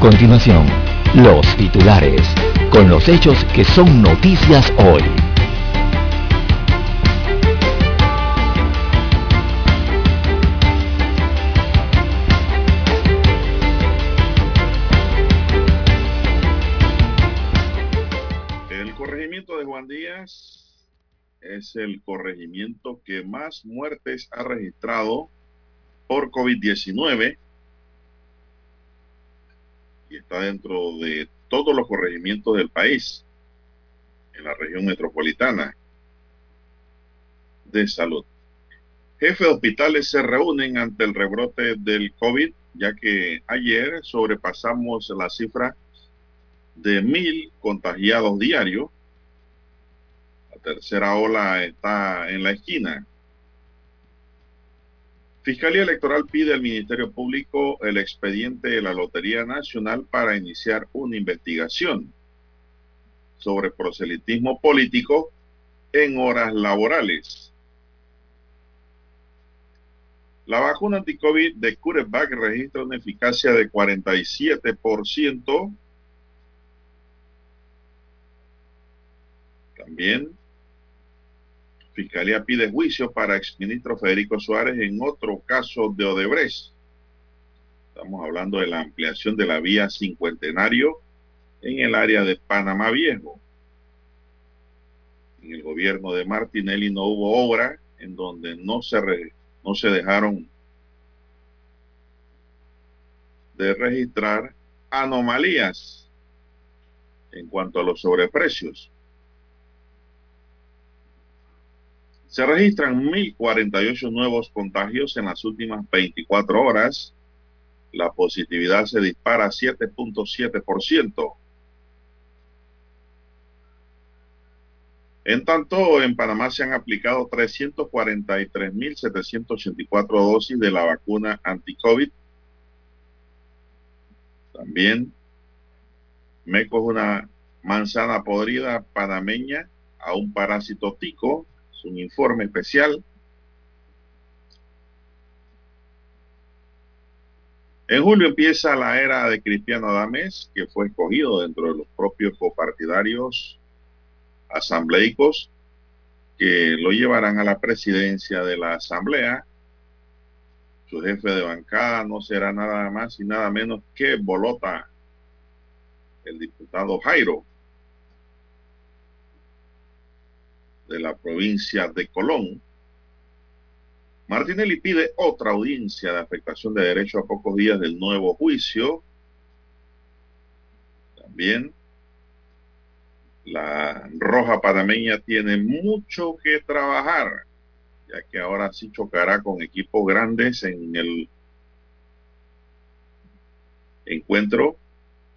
Continuación, los titulares, con los hechos que son noticias hoy. El corregimiento de Juan Díaz es el corregimiento que más muertes ha registrado por COVID-19 y está dentro de todos los corregimientos del país en la región metropolitana de salud. Jefes de hospitales se reúnen ante el rebrote del COVID, ya que ayer sobrepasamos la cifra de mil contagiados diarios. La tercera ola está en la esquina. Fiscalía Electoral pide al Ministerio Público el expediente de la Lotería Nacional para iniciar una investigación sobre proselitismo político en horas laborales. La vacuna anticovid de CureVac registra una eficacia de 47%. También Fiscalía pide juicio para exministro Federico Suárez en otro caso de Odebrecht. Estamos hablando de la ampliación de la vía cincuentenario en el área de Panamá Viejo. En el gobierno de Martinelli no hubo obra en donde no se, no se dejaron de registrar anomalías en cuanto a los sobreprecios. Se registran 1.048 nuevos contagios en las últimas 24 horas. La positividad se dispara a 7.7%. En tanto, en Panamá se han aplicado 343.784 dosis de la vacuna anti-COVID. También Meco es una manzana podrida panameña a un parásito tico un informe especial. En julio empieza la era de Cristiano Adames, que fue escogido dentro de los propios copartidarios asambleicos que lo llevarán a la presidencia de la asamblea. Su jefe de bancada no será nada más y nada menos que Bolota, el diputado Jairo. De la provincia de Colón. Martinelli pide otra audiencia de afectación de derecho a pocos días del nuevo juicio. También la Roja Panameña tiene mucho que trabajar, ya que ahora sí chocará con equipos grandes en el encuentro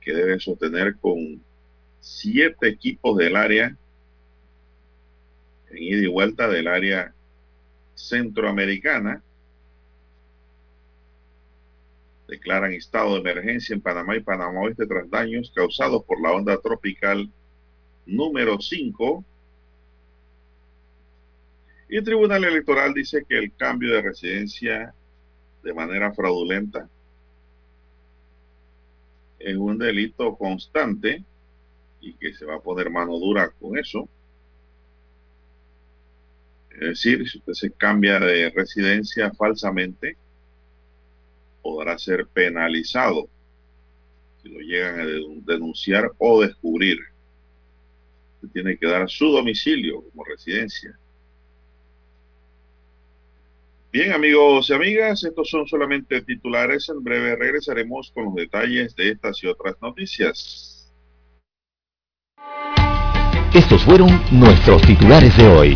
que debe sostener con siete equipos del área en ida y vuelta del área centroamericana. Declaran estado de emergencia en Panamá y Panamá Oeste tras daños causados por la onda tropical número 5. Y el Tribunal Electoral dice que el cambio de residencia de manera fraudulenta es un delito constante y que se va a poner mano dura con eso. Es decir, si usted se cambia de residencia falsamente, podrá ser penalizado si lo llegan a denunciar o descubrir. Usted tiene que dar su domicilio como residencia. Bien, amigos y amigas, estos son solamente titulares. En breve regresaremos con los detalles de estas y otras noticias. Estos fueron nuestros titulares de hoy.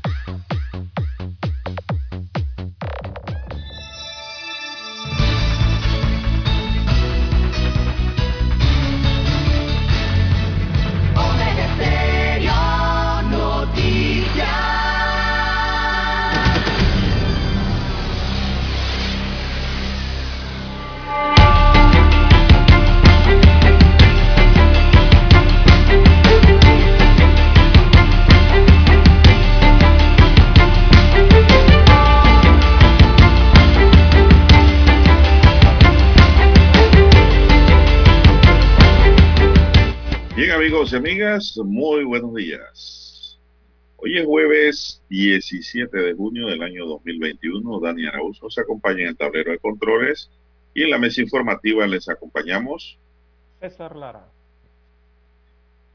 Amigos y amigas, muy buenos días. Hoy es jueves 17 de junio del año 2021. Dani Arauz nos acompaña en el tablero de controles y en la mesa informativa les acompañamos César Lara.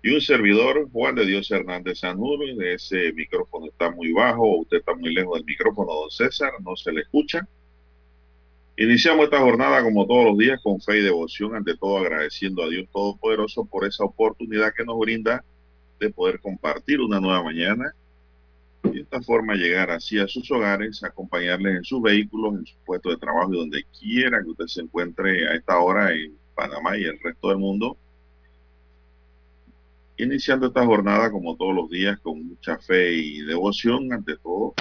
Y un servidor, Juan de Dios Hernández Sanur. Ese micrófono está muy bajo, usted está muy lejos del micrófono, don César, no se le escucha. Iniciamos esta jornada como todos los días con fe y devoción, ante todo agradeciendo a Dios Todopoderoso por esa oportunidad que nos brinda de poder compartir una nueva mañana y de esta forma llegar así a sus hogares, acompañarles en sus vehículos, en su puesto de trabajo y donde quiera que usted se encuentre a esta hora en Panamá y el resto del mundo. Iniciando esta jornada como todos los días con mucha fe y devoción, ante todo,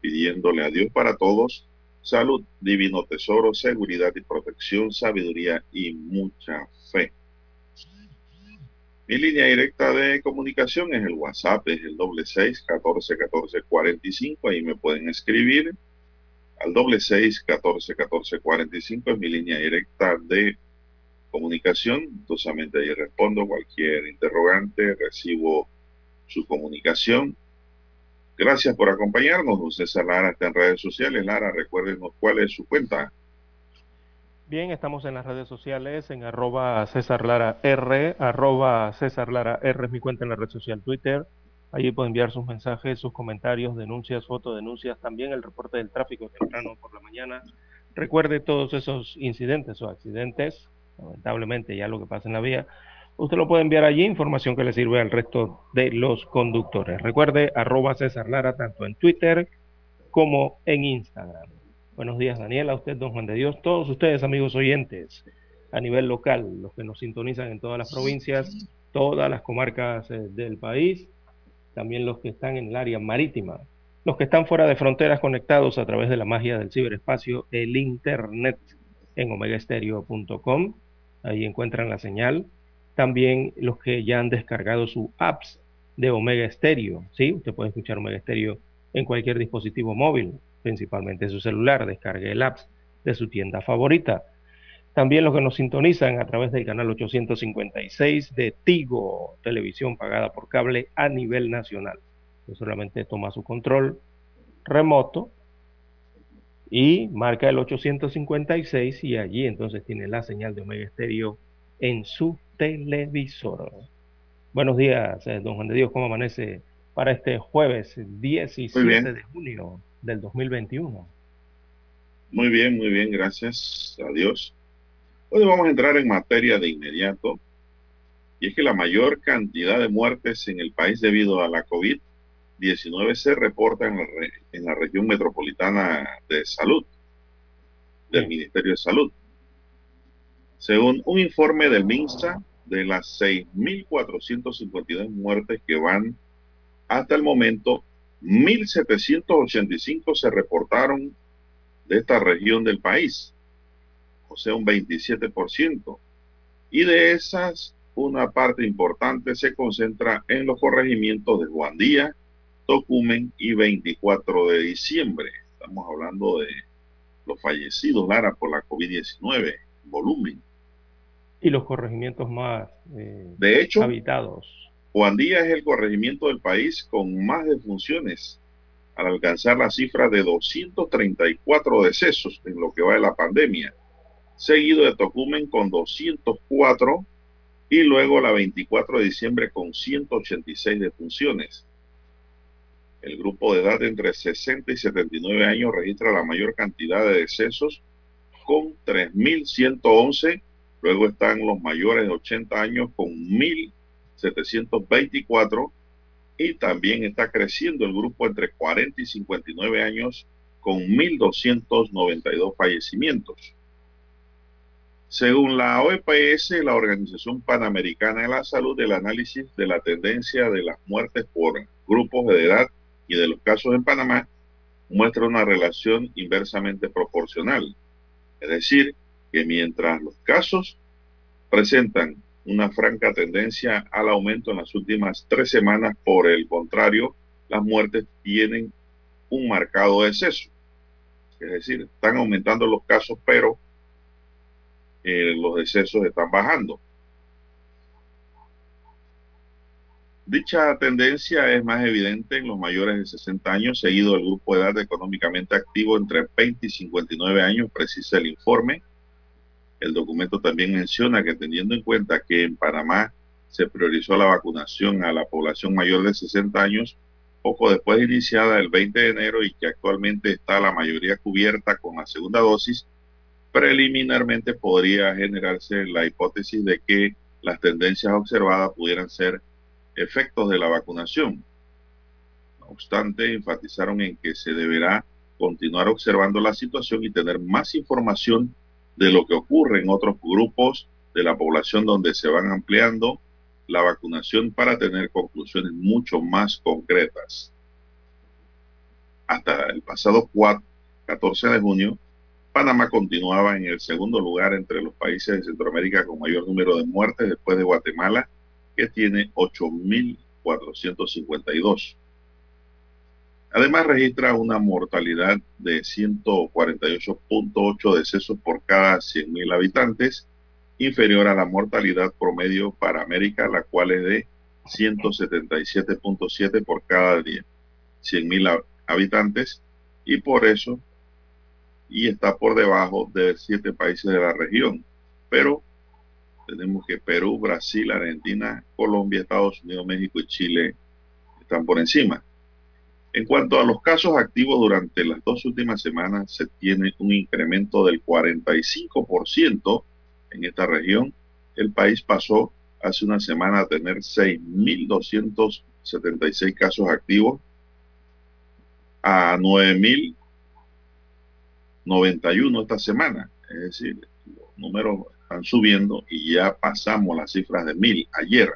pidiéndole a Dios para todos salud, divino tesoro, seguridad y protección, sabiduría y mucha fe. Mi línea directa de comunicación es el WhatsApp, es el doble seis catorce catorce cuarenta y cinco. Ahí me pueden escribir al doble seis catorce catorce cuarenta y cinco. Es mi línea directa de comunicación. Dosamente ahí respondo cualquier interrogante, recibo su comunicación Gracias por acompañarnos. César Lara está en redes sociales. Lara, recuérdenos cuál es su cuenta. Bien, estamos en las redes sociales, en arroba César Lara R, arroba César Lara R es mi cuenta en la red social Twitter. Allí puede enviar sus mensajes, sus comentarios, denuncias, fotodenuncias, también el reporte del tráfico temprano por la mañana. Recuerde todos esos incidentes o accidentes, lamentablemente ya lo que pasa en la vía, usted lo puede enviar allí, información que le sirve al resto de los conductores. Recuerde, arroba César Lara, tanto en Twitter como en Instagram. Buenos días, Daniela, a usted, don Juan de Dios, todos ustedes, amigos oyentes, a nivel local, los que nos sintonizan en todas las provincias, todas las comarcas eh, del país, también los que están en el área marítima, los que están fuera de fronteras conectados a través de la magia del ciberespacio, el Internet en omegaestereo.com. Ahí encuentran la señal también los que ya han descargado su apps de Omega Stereo, ¿sí? Usted puede escuchar Omega Stereo en cualquier dispositivo móvil, principalmente su celular, descargue el apps de su tienda favorita. También los que nos sintonizan a través del canal 856 de Tigo, televisión pagada por cable a nivel nacional. Solamente toma su control remoto y marca el 856 y allí entonces tiene la señal de Omega Stereo en su televisor. Buenos días, eh, don Juan de Dios, ¿cómo amanece para este jueves 17 de junio del 2021? Muy bien, muy bien, gracias a Dios. Hoy vamos a entrar en materia de inmediato, y es que la mayor cantidad de muertes en el país debido a la COVID-19 se reporta en la, en la región metropolitana de salud, del Ministerio de Salud. Según un informe del MINSA, de las 6.452 muertes que van hasta el momento, 1.785 se reportaron de esta región del país, o sea, un 27%. Y de esas, una parte importante se concentra en los corregimientos de Guandía, Tocumen y 24 de diciembre. Estamos hablando de los fallecidos, Lara, por la COVID-19, volumen y los corregimientos más eh, de hecho, habitados. Juan Díaz es el corregimiento del país con más defunciones al alcanzar la cifra de 234 decesos en lo que va de la pandemia, seguido de Tocumen con 204 y luego la 24 de diciembre con 186 defunciones. El grupo de edad entre 60 y 79 años registra la mayor cantidad de decesos con 3.111. Luego están los mayores de 80 años con 1.724 y también está creciendo el grupo entre 40 y 59 años con 1.292 fallecimientos. Según la OEPS, la Organización Panamericana de la Salud, el análisis de la tendencia de las muertes por grupos de edad y de los casos en Panamá muestra una relación inversamente proporcional. Es decir, que mientras los casos presentan una franca tendencia al aumento en las últimas tres semanas. Por el contrario, las muertes tienen un marcado exceso. Es decir, están aumentando los casos, pero eh, los decesos están bajando. Dicha tendencia es más evidente en los mayores de 60 años, seguido del grupo de edad económicamente activo entre 20 y 59 años, precisa el informe. El documento también menciona que teniendo en cuenta que en Panamá se priorizó la vacunación a la población mayor de 60 años, poco después de iniciada el 20 de enero y que actualmente está la mayoría cubierta con la segunda dosis, preliminarmente podría generarse la hipótesis de que las tendencias observadas pudieran ser efectos de la vacunación. No obstante, enfatizaron en que se deberá continuar observando la situación y tener más información de lo que ocurre en otros grupos de la población donde se van ampliando la vacunación para tener conclusiones mucho más concretas. Hasta el pasado 4, 14 de junio, Panamá continuaba en el segundo lugar entre los países de Centroamérica con mayor número de muertes después de Guatemala, que tiene 8.452. Además, registra una mortalidad de 148.8 decesos por cada 100.000 habitantes, inferior a la mortalidad promedio para América, la cual es de 177.7 por cada 100.000 habitantes, y por eso, y está por debajo de siete países de la región. Pero tenemos que Perú, Brasil, Argentina, Colombia, Estados Unidos, México y Chile están por encima. En cuanto a los casos activos durante las dos últimas semanas, se tiene un incremento del 45% en esta región. El país pasó hace una semana a tener 6.276 casos activos a 9.091 esta semana. Es decir, los números están subiendo y ya pasamos las cifras de 1.000 ayer.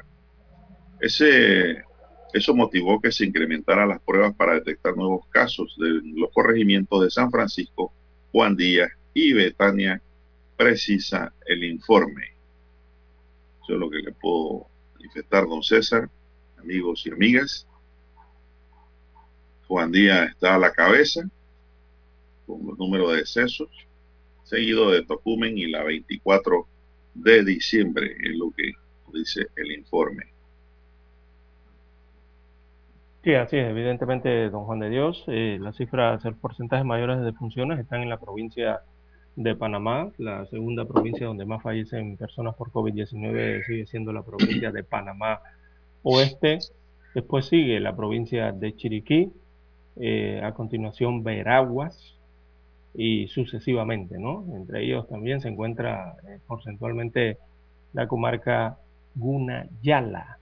Ese eso motivó que se incrementaran las pruebas para detectar nuevos casos de los corregimientos de San Francisco, Juan Díaz y Betania, precisa el informe. Eso es lo que le puedo manifestar, don César, amigos y amigas. Juan Díaz está a la cabeza con los números de decesos, seguido de Tocumen y la 24 de diciembre, es lo que dice el informe. Sí, así es. Evidentemente, don Juan de Dios, eh, las cifras, el porcentaje mayores de defunciones están en la provincia de Panamá. La segunda provincia donde más fallecen personas por COVID-19 sigue siendo la provincia de Panamá Oeste. Después sigue la provincia de Chiriquí. Eh, a continuación, Veraguas y sucesivamente, ¿no? Entre ellos también se encuentra eh, porcentualmente la comarca Gunayala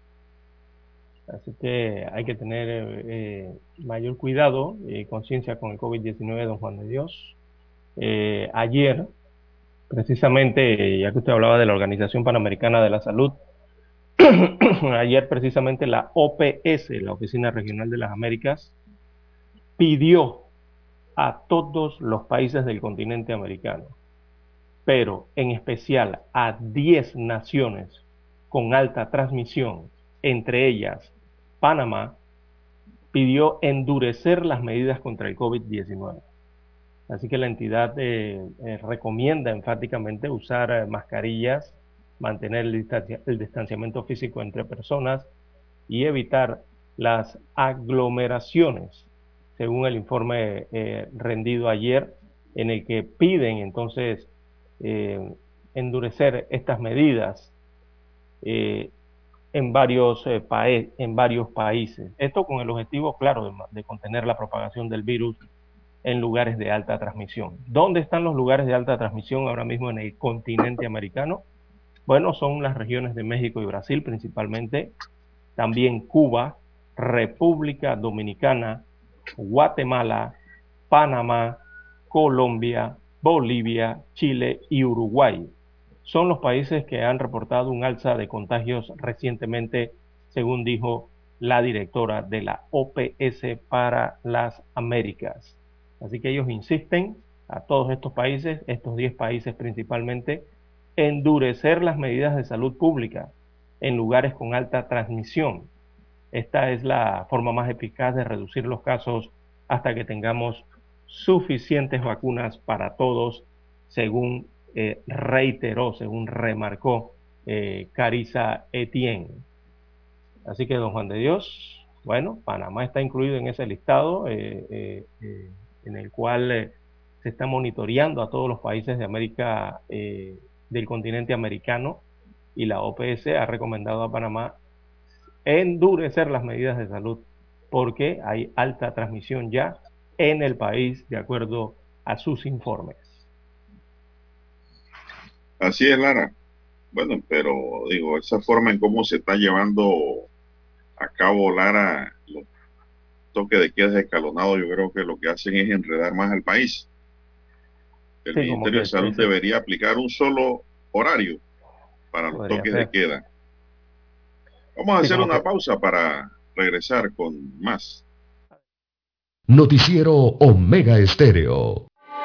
Así que hay que tener eh, mayor cuidado y conciencia con el COVID-19, don Juan de Dios. Eh, ayer, precisamente, ya que usted hablaba de la Organización Panamericana de la Salud, ayer precisamente la OPS, la Oficina Regional de las Américas, pidió a todos los países del continente americano, pero en especial a 10 naciones con alta transmisión, entre ellas Panamá pidió endurecer las medidas contra el COVID-19. Así que la entidad eh, eh, recomienda enfáticamente usar eh, mascarillas, mantener el, distanciamiento físico entre personas y evitar las aglomeraciones. según el informe rendido ayer, en el que piden entonces endurecer estas medidas en, varios, en varios países. Esto con el objetivo, claro, de contener la propagación del virus en lugares de alta transmisión. ¿Dónde están los lugares de alta transmisión ahora mismo en el continente americano? Bueno, son las regiones de México y Brasil principalmente, también Cuba, República Dominicana, Guatemala, Panamá, Colombia, Bolivia, Chile y Uruguay. Son los países que han reportado un alza de contagios recientemente, según dijo la directora de la OPS para las Américas. Así que ellos insisten a todos estos países, estos 10 países principalmente, endurecer las medidas de salud pública en lugares con alta transmisión. Esta es la forma más eficaz de reducir los casos hasta que tengamos suficientes vacunas para todos, según eh, reiteró, según remarcó eh, Carisa Etienne. Así que, don Juan de Dios, bueno, Panamá está incluido en ese listado. Eh, en el cual eh, se está monitoreando a todos los países de América, eh, del continente americano, y la OPS ha recomendado a Panamá endurecer las medidas de salud porque hay alta transmisión ya en el país de acuerdo a sus informes. Así es, Lara. Bueno, pero digo, esa forma en cómo se está llevando a cabo, Lara, los toque de queda escalonado, yo creo que lo que hacen es enredar más al país. El Ministerio de Salud debería aplicar un solo horario para los toques de queda. Vamos a hacer una pausa para regresar con más. Noticiero Omega Estéreo.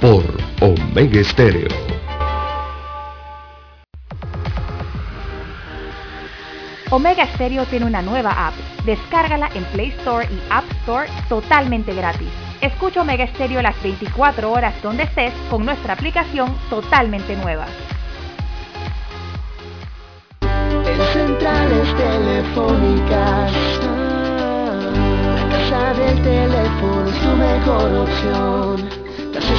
por Omega Estéreo. Omega Stereo tiene una nueva app. Descárgala en Play Store y App Store totalmente gratis. Escucha Omega Stereo las 24 horas donde estés con nuestra aplicación totalmente nueva. En centrales telefónicas, la casa del teléfono es tu mejor opción.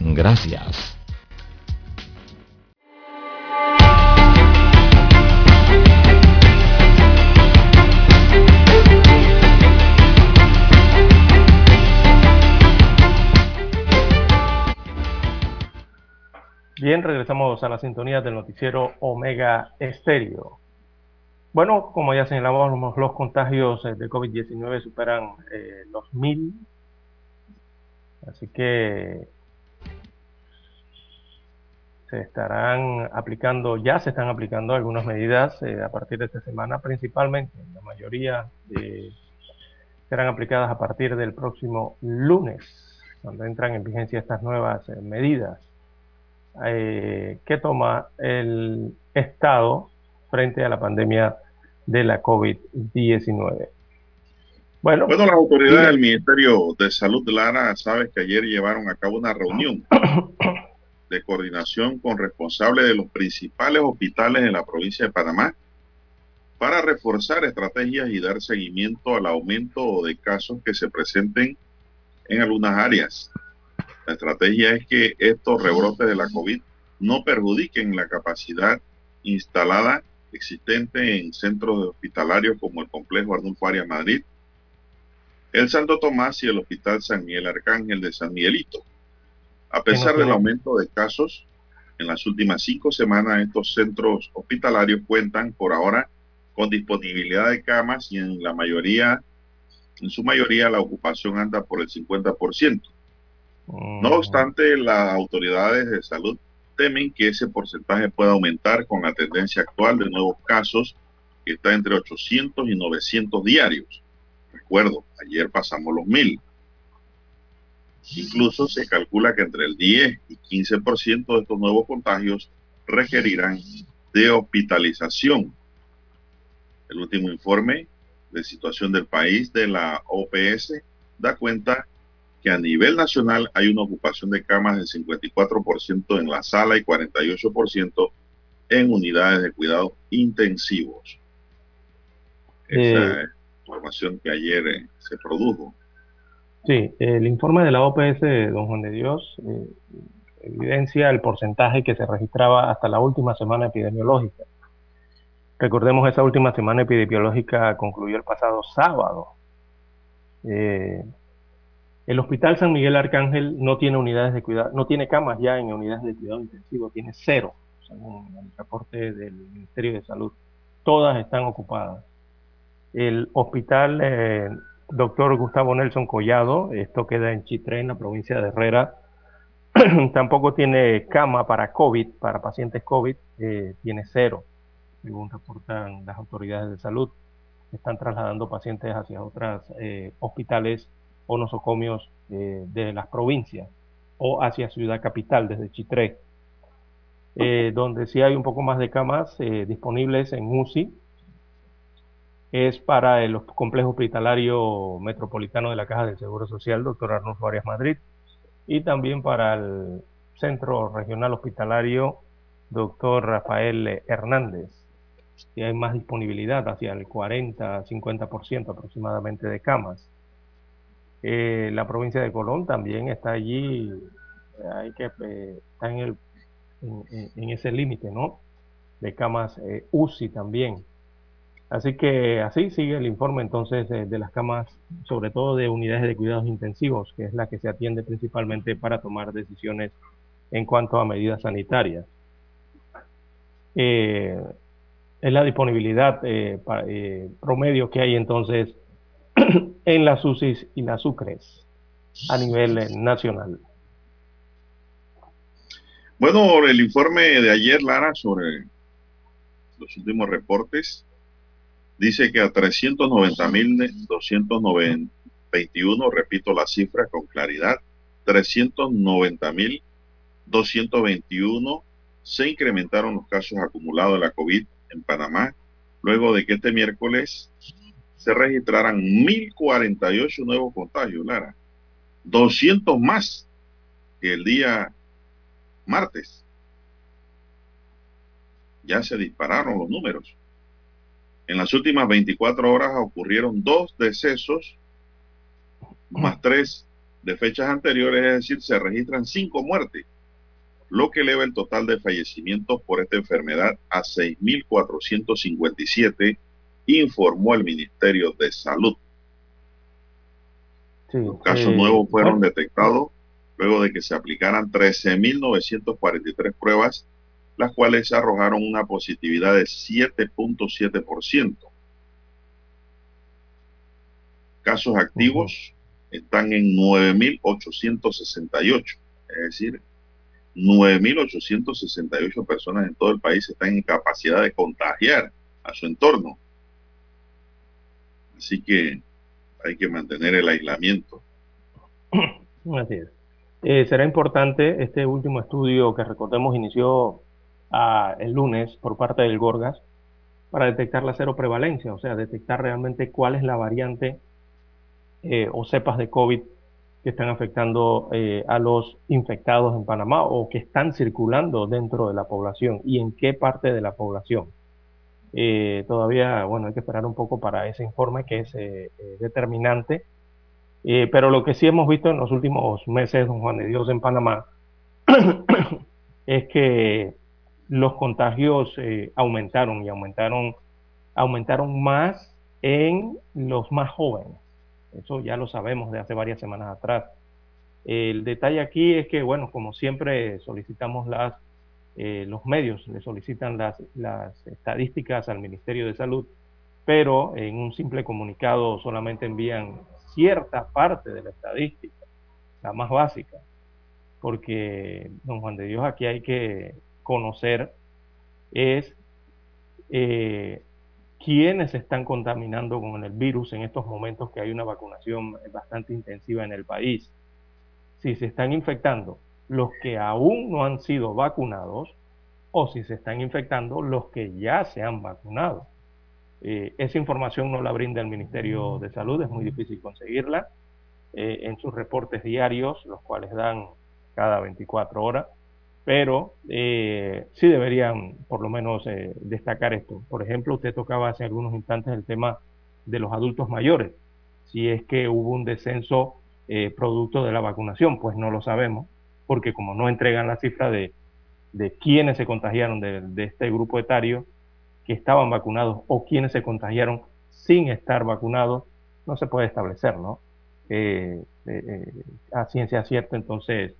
Gracias. Bien, regresamos a la sintonía del noticiero Omega Estéreo. Bueno, como ya señalábamos, los contagios eh, de COVID-19 superan eh, los mil. Así que se estarán aplicando, ya se están aplicando algunas medidas eh, a partir de esta semana, principalmente, la mayoría serán aplicadas a partir del próximo lunes, cuando entran en vigencia estas nuevas medidas. Eh, que toma el Estado frente a la pandemia de la COVID-19. Bueno, bueno las autoridades del Ministerio de Salud de Lara, sabes que ayer llevaron a cabo una reunión de coordinación con responsables de los principales hospitales en la provincia de Panamá para reforzar estrategias y dar seguimiento al aumento de casos que se presenten en algunas áreas. La estrategia es que estos rebrotes de la COVID no perjudiquen la capacidad instalada existente en centros hospitalarios como el complejo Arnulfo Arias Madrid, el Santo Tomás y el Hospital San Miguel Arcángel de San Miguelito. A pesar del aumento de casos, en las últimas cinco semanas estos centros hospitalarios cuentan por ahora con disponibilidad de camas y en la mayoría, en su mayoría la ocupación anda por el 50%. No obstante, las autoridades de salud temen que ese porcentaje pueda aumentar con la tendencia actual de nuevos casos que está entre 800 y 900 diarios. Recuerdo, ayer pasamos los mil. Incluso se calcula que entre el 10 y 15% de estos nuevos contagios requerirán de hospitalización. El último informe de situación del país de la OPS da cuenta que a nivel nacional hay una ocupación de camas del 54% en la sala y 48% en unidades de cuidados intensivos. Esa eh, información que ayer eh, se produjo. Sí, el informe de la OPS, don Juan de Dios, eh, evidencia el porcentaje que se registraba hasta la última semana epidemiológica. Recordemos, esa última semana epidemiológica concluyó el pasado sábado. Eh, el Hospital San Miguel Arcángel no tiene unidades de cuidado, no tiene camas ya en unidades de cuidado intensivo, tiene cero, según el reporte del Ministerio de Salud. Todas están ocupadas. El Hospital eh, Doctor Gustavo Nelson Collado, esto queda en Chitré, en la provincia de Herrera, tampoco tiene cama para COVID, para pacientes COVID, eh, tiene cero, según reportan las autoridades de salud. Están trasladando pacientes hacia otros eh, hospitales o nosocomios eh, de las provincias o hacia Ciudad Capital desde Chitré, donde sí hay un poco más de camas disponibles en UCI, es para el complejo hospitalario metropolitano de la Caja del Seguro Social, doctor Arnulfo Arias Madrid, y también para el Centro Regional Hospitalario, doctor Rafael Hernández, que hay más disponibilidad, hacia el 40-50% aproximadamente de camas. Eh, la provincia de Colón también está allí, hay que eh, está en, el, en, ese límite, ¿no? De camas eh, UCI también. Así que así sigue el informe entonces de las camas, sobre todo de unidades de cuidados intensivos, que es la que se atiende principalmente para tomar decisiones en cuanto a medidas sanitarias. es la disponibilidad promedio que hay entonces en las UCIs y las UCRES a nivel eh, nacional. Bueno, el informe de ayer, Lara, sobre los últimos reportes, dice que a 390.221, repito la cifra con claridad, 390.221 se incrementaron los casos acumulados de la COVID en Panamá, luego de que este miércoles se registraran 1.048 nuevos contagios, Lara. 200 más que el día martes. Ya se dispararon los números. En las últimas 24 horas ocurrieron dos decesos, más tres de fechas anteriores, es decir, se registran cinco muertes, lo que eleva el total de fallecimientos por esta enfermedad a 6.457 informó el Ministerio de Salud. Los casos nuevos fueron detectados luego de que se aplicaran 13.943 pruebas, las cuales arrojaron una positividad de 7.7%. Casos activos están en 9.868, es decir, 9.868 personas en todo el país están en capacidad de contagiar a su entorno. Así que hay que mantener el aislamiento. Así es. Eh, será importante este último estudio que recordemos inició el lunes por parte del Gorgas para detectar la cero prevalencia, o sea, detectar realmente cuál es la variante o cepas de COVID que están afectando a los infectados en Panamá o que están circulando dentro de la población y en qué parte de la población. todavía, bueno, hay que esperar un poco para ese informe que es determinante eh, pero lo que sí hemos visto en los últimos meses, don Juan de Dios, en Panamá, es que los contagios eh, aumentaron y aumentaron, aumentaron más en los más jóvenes. Eso ya lo sabemos de hace varias semanas atrás. El detalle aquí es que, bueno, como siempre solicitamos las, eh, los medios, le solicitan las, las estadísticas al Ministerio de Salud, pero en un simple comunicado solamente envían cierta parte de la estadística, la más básica, porque, don Juan de Dios, aquí hay que conocer es eh, quiénes están contaminando con el virus en estos momentos que hay una vacunación bastante intensiva en el país. Si se están infectando los que aún no han sido vacunados o si se están infectando los que ya se han vacunado. Eh, esa información no la brinda el Ministerio de Salud, es muy difícil conseguirla eh, en sus reportes diarios, los cuales dan cada 24 horas, pero eh, sí deberían por lo menos destacar esto. Por ejemplo, usted tocaba hace algunos instantes el tema de los adultos mayores, si es que hubo un descenso producto de la vacunación, pues no lo sabemos, porque como no entregan la cifra de, de quienes se contagiaron de, de este grupo etario, que estaban vacunados o quienes se contagiaron sin estar vacunados, no se puede establecer, ¿no? Eh, eh, eh, a ciencia cierta, entonces,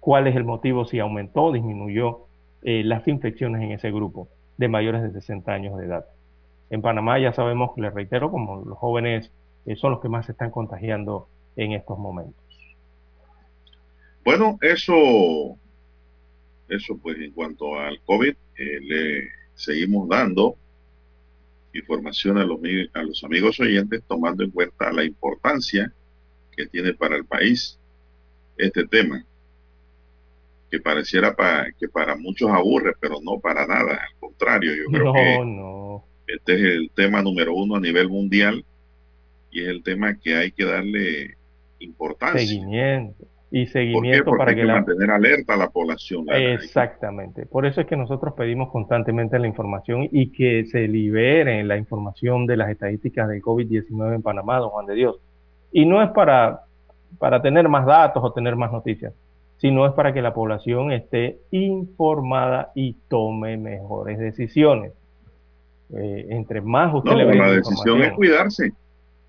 ¿cuál es el motivo si aumentó o disminuyó las infecciones en ese grupo de mayores de 60 años de edad? En Panamá ya sabemos, les reitero, como los jóvenes son los que más se están contagiando en estos momentos. Bueno, eso, eso pues en cuanto al COVID, le seguimos dando información a los amigos oyentes tomando en cuenta la importancia que tiene para el país este tema, que pareciera que para muchos aburre, pero no para nada, al contrario, yo creo que este es el tema número uno a nivel mundial y es el tema que hay que darle importancia. Seguimiento y seguimiento para que, mantener alerta a la población. Exactamente. Por eso es que nosotros pedimos constantemente la información y que se libere la información de las estadísticas del COVID-19 en Panamá, don Juan de Dios. Y no es para, para tener más datos o tener más noticias, sino es para que la población esté informada y tome mejores decisiones. Eh, entre más usted le brinda la decisión es cuidarse.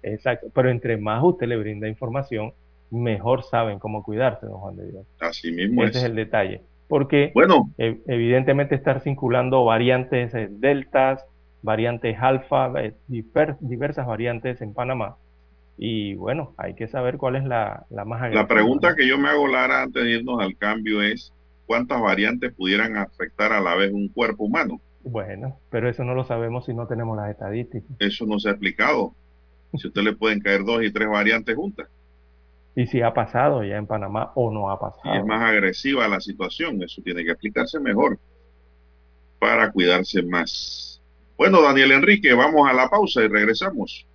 Exacto, pero entre más usted le brinda información, mejor saben cómo cuidarse, don Juan de Dios. Así mismo Ese es. el detalle. Porque bueno. E, evidentemente estar circulando variantes eh, deltas, variantes alfa, eh, diversas variantes en Panamá. Y bueno, hay que saber cuál es la, la más agresiva. La pregunta que yo me hago, Lara, antes de irnos al cambio es, ¿cuántas variantes pudieran afectar a la vez un cuerpo humano? Bueno, pero eso no lo sabemos si no tenemos las estadísticas. Eso no se ha explicado. Si usted le pueden caer dos y tres variantes juntas y si ha pasado ya en Panamá o no ha pasado. es más agresiva la situación, eso tiene que explicarse mejor para cuidarse más. Bueno, Daniel Enrique, vamos a la pausa y regresamos.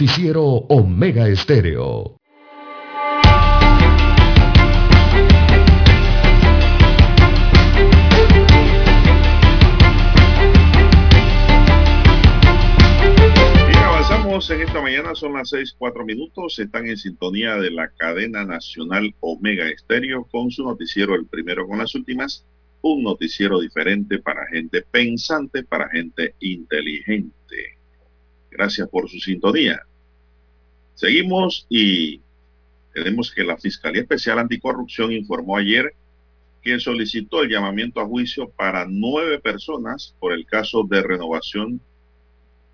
Noticiero Omega Estéreo. Bien, avanzamos en esta mañana, son las seis, cuatro minutos, están en sintonía de la cadena nacional Omega Estéreo con su noticiero, el primero con las últimas, un noticiero diferente para gente pensante, para gente inteligente. Gracias por su sintonía. Seguimos y tenemos que la Fiscalía Especial Anticorrupción informó ayer que solicitó el llamamiento a juicio para nueve personas por el caso de renovación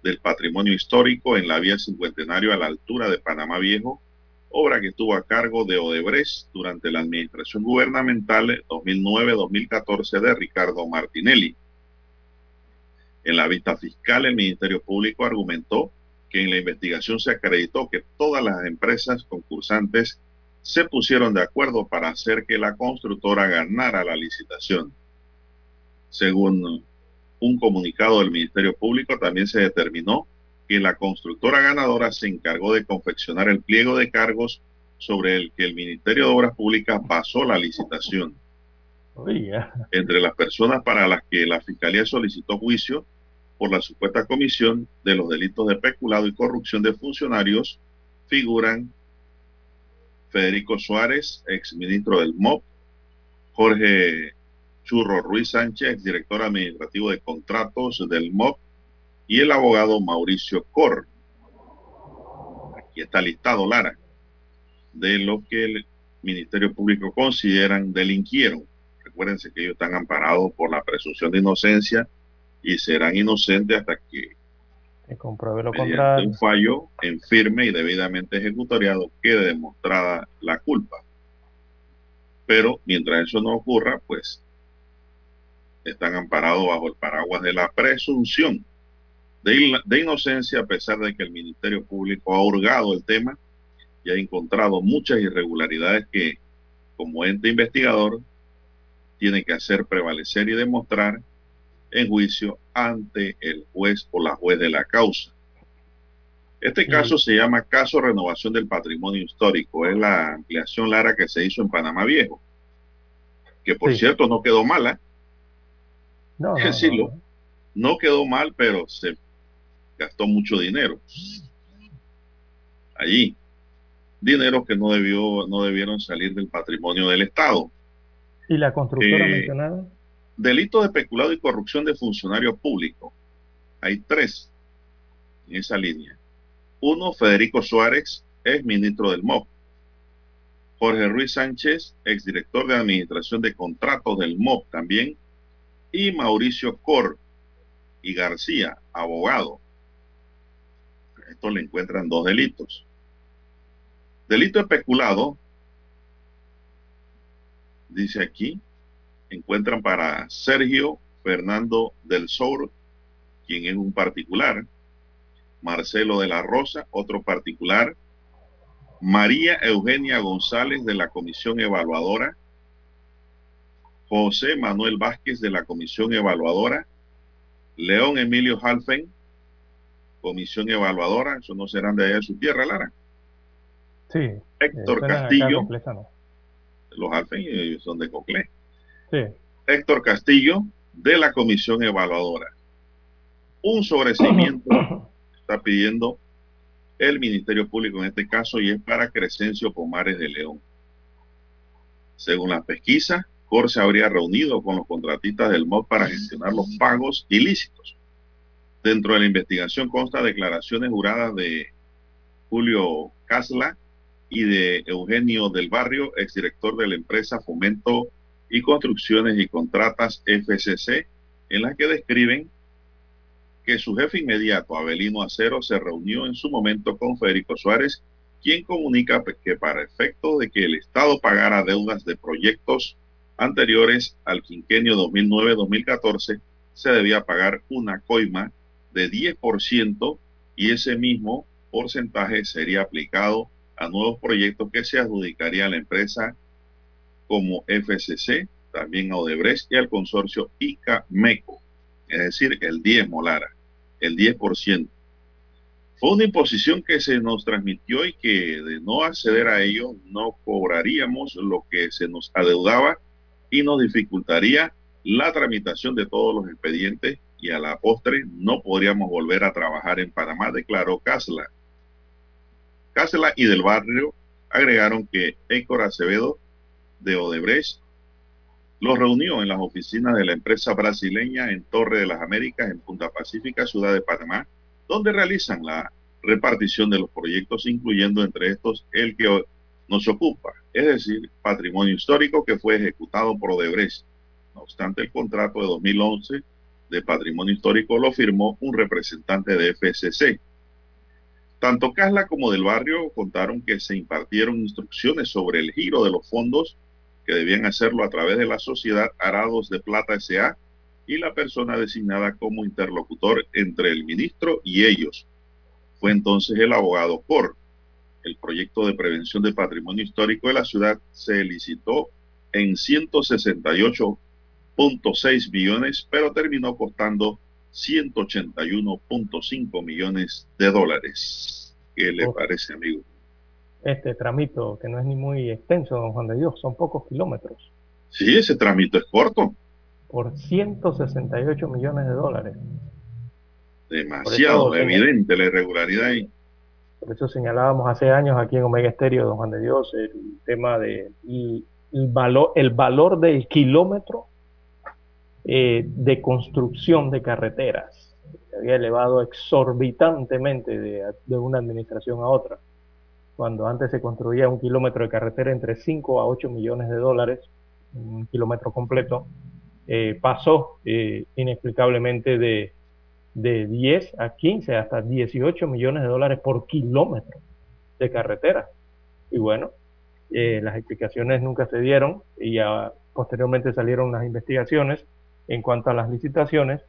del patrimonio histórico en la vía cincuentenario a la altura de Panamá Viejo, obra que estuvo a cargo de Odebrecht durante la administración gubernamental 2009-2014 de Ricardo Martinelli. En la vista fiscal, el Ministerio Público argumentó que en la investigación se acreditó que todas las empresas concursantes se pusieron de acuerdo para hacer que la constructora ganara la licitación. Según un comunicado del Ministerio Público, también se determinó que la constructora ganadora se encargó de confeccionar el pliego de cargos sobre el que el Ministerio de Obras Públicas basó la licitación. Entre las personas para las que la Fiscalía solicitó juicio por la supuesta comisión de los delitos de peculado y corrupción de funcionarios figuran Federico Suárez, exministro del MOP, Jorge Churro Ruiz Sánchez, director administrativo de contratos del MOP, y el abogado Mauricio Cor. Aquí está listado, Lara, de lo que el Ministerio Público consideran delinquieron. Recuérdense que ellos están amparados por la presunción de inocencia y serán inocentes hasta que se compruebe lo contrario. Un fallo en firme y debidamente ejecutoriado quede demostrada la culpa. Pero mientras eso no ocurra, pues están amparados bajo el paraguas de la presunción de, de, inocencia, a pesar de que el Ministerio Público ha hurgado el tema y ha encontrado muchas irregularidades que, como ente investigador, tiene que hacer prevalecer y demostrar en juicio ante el juez o la juez de la causa. Este caso se llama caso renovación del patrimonio histórico. Es la ampliación Lara que se hizo en Panamá Viejo, que por cierto no quedó mala. No, no, decirlo, no, no quedó mal, pero se gastó mucho dinero allí. Dinero que no debió, no debieron salir del patrimonio del Estado. ¿Y la constructora eh, mencionada? Delito de peculado y corrupción de funcionario público. Hay tres en esa línea. Uno, Federico Suárez, ex ministro del MOP. Jorge Ruiz Sánchez, exdirector de Administración de Contratos del MOP también. Y Mauricio Cor y García, abogado. Esto le encuentran dos delitos. Delito de peculado, dice aquí, encuentran para Sergio Fernando del Sur, quien es un particular, Marcelo de la Rosa, otro particular, María Eugenia González de la Comisión Evaluadora, José Manuel Vázquez de la Comisión Evaluadora, León Emilio Halfen, Comisión Evaluadora, eso no serán de allá de su tierra, Lara. Sí. Héctor Castillo, los Halfen son de Coclé. Héctor Castillo, de la Comisión Evaluadora. Un sobreseimiento está pidiendo el Ministerio Público en este caso y es para Crescencio Pomares de León. Según la pesquisa, COR se habría reunido con los contratistas del MOD para gestionar los pagos ilícitos. Dentro de la investigación consta declaraciones juradas de Julio Casla y de Eugenio del Barrio, exdirector de la empresa Fomento y Construcciones y Contratas FCC, en las que describen que su jefe inmediato, Abelino Acero, se reunió en su momento con Federico Suárez, quien comunica que para efecto de que el Estado pagara deudas de proyectos anteriores al quinquenio 2009-2014, se debía pagar una coima de 10% y ese mismo porcentaje sería aplicado a nuevos proyectos que se adjudicaría a la empresa como FCC, también a Odebrecht y al consorcio ICA-MECO, es decir, el 10 Molara, el 10%. Fue una imposición que se nos transmitió y que de no acceder a ello no cobraríamos lo que se nos adeudaba y nos dificultaría la tramitación de todos los expedientes y a la postre no podríamos volver a trabajar en Panamá, declaró Casla. Casla y del barrio agregaron que Héctor Acevedo de Odebrecht los reunió en las oficinas de la empresa brasileña en Torre de las Américas, en Punta Pacífica, ciudad de Panamá, donde realizan la repartición de los proyectos, incluyendo entre estos el que nos ocupa, es decir, patrimonio histórico que fue ejecutado por Odebrecht. No obstante, el contrato de 2011 de patrimonio histórico lo firmó un representante de FCC. Tanto Casla como del barrio contaron que se impartieron instrucciones sobre el giro de los fondos que debían hacerlo a través de la sociedad Arados de Plata S.A. y la persona designada como interlocutor entre el ministro y ellos. Fue entonces el abogado Cor. El proyecto de prevención de patrimonio histórico de la ciudad se licitó en 168.6 billones, pero terminó costando 181.5 millones de dólares. ¿Qué le parece, amigo? Este tramito, que no es ni muy extenso, don Juan de Dios, son pocos kilómetros. Sí, ese tramito es corto. Por 168 millones de dólares. Demasiado evidente la irregularidad ahí. Por eso señalábamos hace años aquí en Omega Estéreo, don Juan de Dios, el tema de el, valor, el valor del kilómetro eh, de construcción de carreteras. Se había elevado exorbitantemente de una administración a otra cuando antes se construía un kilómetro de carretera entre 5 a 8 millones de dólares, un kilómetro completo, eh, pasó eh, inexplicablemente de, de 10 a 15 hasta 18 millones de dólares por kilómetro de carretera. Y bueno, eh, las explicaciones nunca se dieron y posteriormente salieron las investigaciones en cuanto a las licitaciones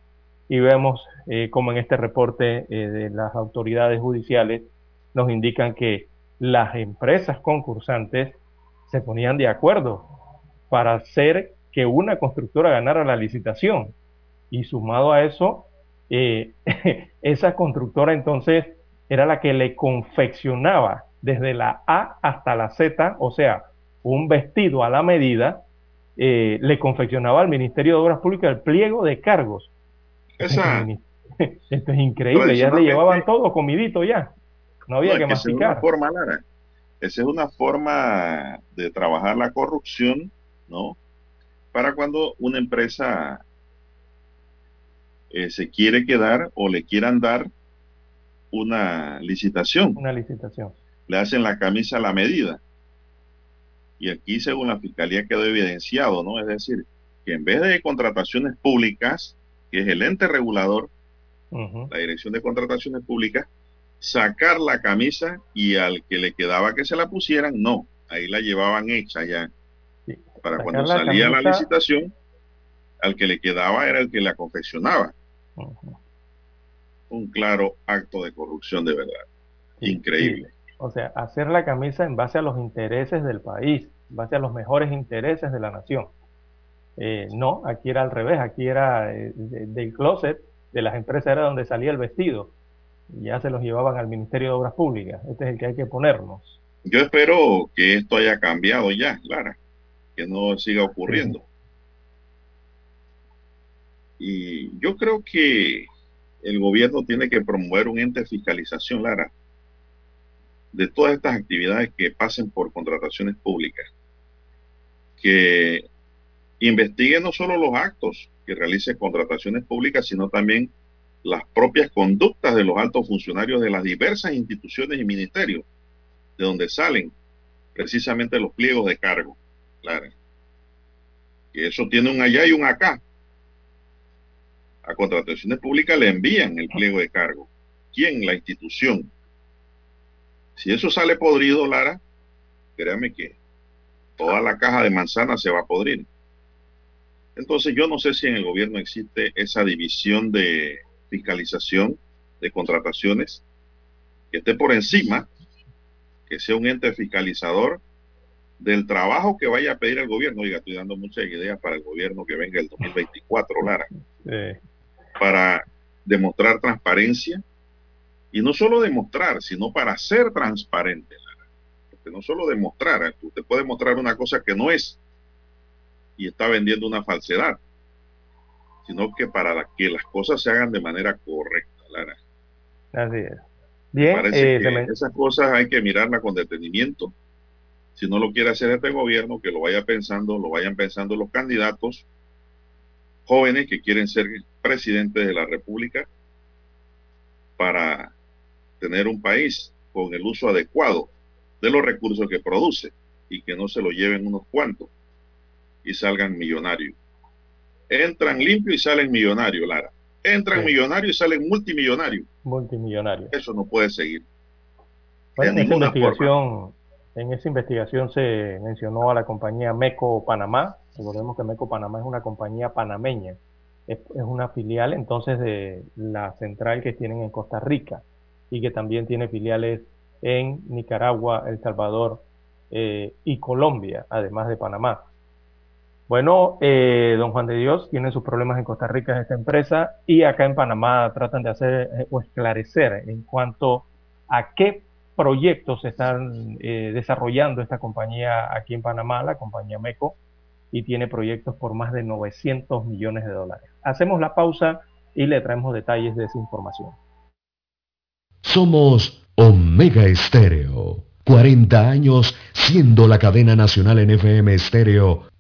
y vemos como en este reporte de las autoridades judiciales nos indican que las empresas concursantes se ponían de acuerdo para hacer que una constructora ganara la licitación. Y sumado a eso, eh, esa constructora entonces era la que le confeccionaba desde la A hasta la Z, o sea, un vestido a la medida, eh, le confeccionaba al Ministerio de Obras Públicas el pliego de cargos. Esa, Esto es increíble, ya le llevaban todo comidito ya. No había que masticar. Esa es una forma, Lara. Esa es una forma de trabajar la corrupción, ¿no? Para cuando una empresa eh, se quiere quedar o le quieran dar una licitación. Una licitación. Le hacen la camisa a la medida. Y aquí, según la Fiscalía, quedó evidenciado, ¿no? Es decir, que en vez de contrataciones públicas, que es el ente regulador, la Dirección de Contrataciones Públicas, sacar la camisa y al que le quedaba que se la pusieran, no, ahí la llevaban hecha ya. Para cuando salía la licitación, al que le quedaba era el que la confeccionaba. Un claro acto de corrupción de verdad. Increíble. O sea, hacer la camisa en base a los intereses del país, en base a los mejores intereses de la nación. Eh, no, aquí era al revés, aquí era eh, del closet de las empresas era donde salía el vestido ya se los llevaban al Ministerio de Obras Públicas. Este es el que hay que ponernos. Yo espero que esto haya cambiado ya, Clara, que no siga ocurriendo. Y yo creo que el gobierno tiene que promover un ente de fiscalización, Lara, de todas estas actividades que pasen por contrataciones públicas. Que investigue no solo los actos que realice contrataciones públicas, sino también las propias conductas de los altos funcionarios de las diversas instituciones y ministerios, de donde salen precisamente los pliegos de cargo. Claro. Que eso tiene un allá y un acá. A contrataciones públicas le envían el pliego de cargo. ¿Quién? La institución. Si eso sale podrido, Lara, créame que toda la caja de manzana se va a podrir. Entonces yo no sé si en el gobierno existe esa división de fiscalización de contrataciones que esté por encima, que sea un ente fiscalizador del trabajo que vaya a pedir el gobierno. Oiga, estoy dando muchas ideas para el gobierno que venga el 2024, Lara. Para demostrar transparencia, Y no solo demostrar, sino para ser transparente. Porque no solo demostrar, usted puede mostrar una cosa que no es y está vendiendo una falsedad, sino que para que las cosas se hagan de manera correcta, Lara. Así es. Bien, parece eh, que esas cosas hay que mirarlas con detenimiento. Si no lo quiere hacer este gobierno, que lo vaya pensando, lo vayan pensando los candidatos jóvenes que quieren ser presidentes de la República para tener un país con el uso adecuado de los recursos que produce y que no se lo lleven unos cuantos y salgan millonarios. Entran limpio y salen millonarios, Lara. Entran millonarios y salen multimillonarios. Multimillonarios. Eso no puede seguir. en, esa investigación, en esa investigación se mencionó a la compañía Meco Panamá. Recordemos que Meco Panamá es una compañía panameña. Es, es una filial entonces de la central que tienen en Costa Rica y que también tiene filiales en Nicaragua, El Salvador eh, y Colombia, además de Panamá. Bueno, eh, don Juan de Dios tiene sus problemas en Costa Rica esta empresa y acá en Panamá tratan de hacer eh, o esclarecer en cuanto a qué proyectos están eh, desarrollando esta compañía aquí en Panamá, la compañía MECO, y tiene proyectos por más de 900 millones de dólares. Hacemos la pausa y le traemos detalles de esa información. Somos Omega Estéreo. 40 años siendo la cadena nacional en FM Estéreo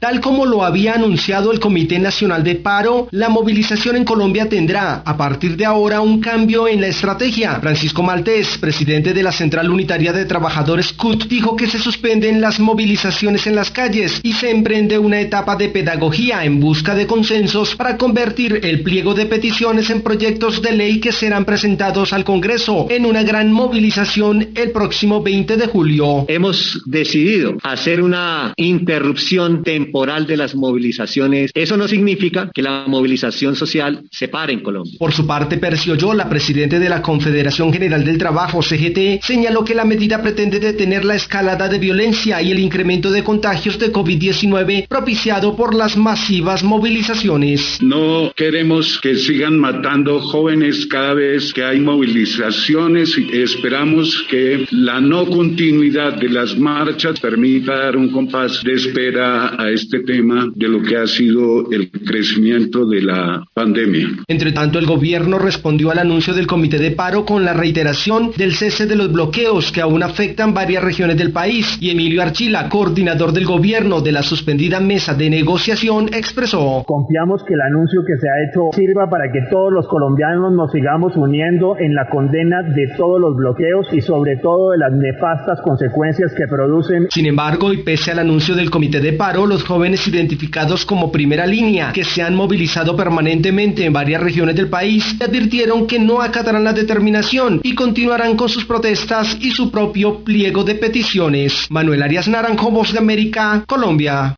Tal como lo había anunciado el Comité Nacional de Paro, la movilización en Colombia tendrá a partir de ahora un cambio en la estrategia. Francisco Maltés, presidente de la Central Unitaria de Trabajadores CUT, dijo que se suspenden las movilizaciones en las calles y se emprende una etapa de pedagogía en busca de consensos para convertir el pliego de peticiones en proyectos de ley que serán presentados al Congreso en una gran movilización el próximo 20 de julio. Hemos decidido hacer una interrupción temporal temporal de las movilizaciones, eso no significa que la movilización social se pare en Colombia. Por su parte, Percio Yola, presidente de la Confederación General del Trabajo, CGT, señaló que la medida pretende detener la escalada de violencia y el incremento de contagios de COVID-19 propiciado por las masivas movilizaciones. No queremos que sigan matando jóvenes cada vez que hay movilizaciones y esperamos que la no continuidad de las marchas permita dar un compás de espera a este tema de lo que ha sido el crecimiento de la pandemia. Entre tanto, el gobierno respondió al anuncio del comité de paro con la reiteración del cese de los bloqueos que aún afectan varias regiones del país y Emilio Archila, coordinador del gobierno de la suspendida mesa de negociación, expresó. Confiamos que el anuncio que se ha hecho sirva para que todos los colombianos nos sigamos uniendo en la condena de todos los bloqueos y sobre todo de las nefastas consecuencias que producen. Sin embargo, y pese al anuncio del comité de paro, los jóvenes identificados como primera línea, que se han movilizado permanentemente en varias regiones del país, advirtieron que no acatarán la determinación y continuarán con sus protestas y su propio pliego de peticiones. Manuel Arias Naranjo, Voz de América, Colombia.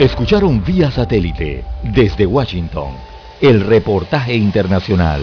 Escucharon vía satélite desde Washington el reportaje internacional.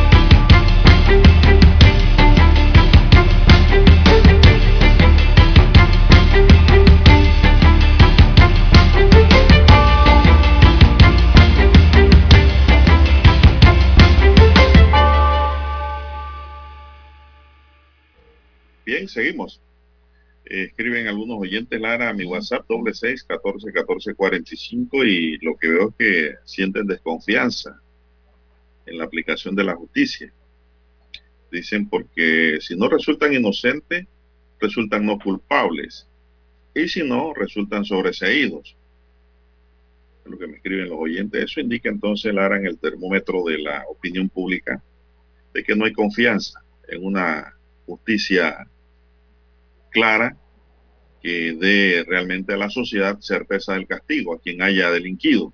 Bien, seguimos. Eh, escriben algunos oyentes, Lara, a mi WhatsApp, doble seis, catorce, catorce, cuarenta y cinco, y lo que veo es que sienten desconfianza en la aplicación de la justicia. Dicen porque si no resultan inocentes, resultan no culpables. Y si no, resultan sobreseídos. Es lo que me escriben los oyentes. Eso indica entonces, Lara, en el termómetro de la opinión pública, de que no hay confianza en una justicia clara que dé realmente a la sociedad certeza del castigo a quien haya delinquido.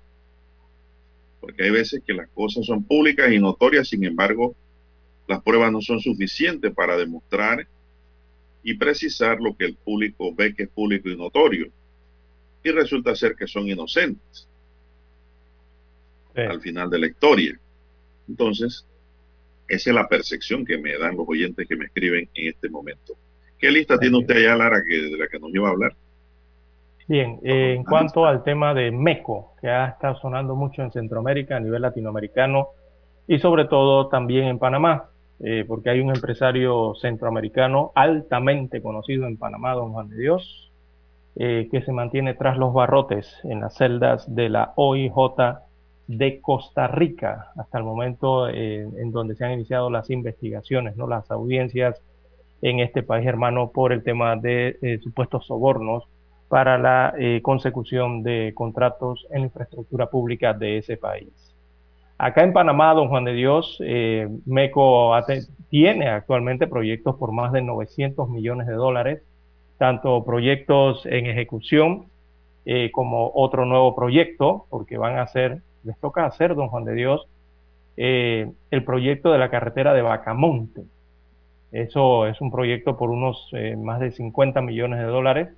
Porque hay veces que las cosas son públicas y notorias, sin embargo, las pruebas no son suficientes para demostrar y precisar lo que el público ve que es público y notorio. Y resulta ser que son inocentes al final de la historia. Entonces, esa es la percepción que me dan los oyentes que me escriben en este momento. ¿Qué lista tiene usted allá, Lara, que, de la que nos iba a hablar? Bien, eh, en cuanto al tema de MECO, que ha estado sonando mucho en Centroamérica, a nivel latinoamericano y sobre todo también en Panamá, eh, porque hay un empresario centroamericano altamente conocido en Panamá, don Juan de Dios, eh, que se mantiene tras los barrotes en las celdas de la OIJ de Costa Rica, hasta el momento en donde se han iniciado las investigaciones, ¿no? las audiencias en este país hermano por el tema de eh, supuestos sobornos para la eh, consecución de contratos en infraestructura pública de ese país. Acá en Panamá, don Juan de Dios, eh, MECO tiene actualmente proyectos por más de 900 millones de dólares, tanto proyectos en ejecución como otro nuevo proyecto, porque van a hacer, les toca hacer, don Juan de Dios, el proyecto de la carretera de Bacamonte. Eso es un proyecto por unos eh, más de 50 millones de dólares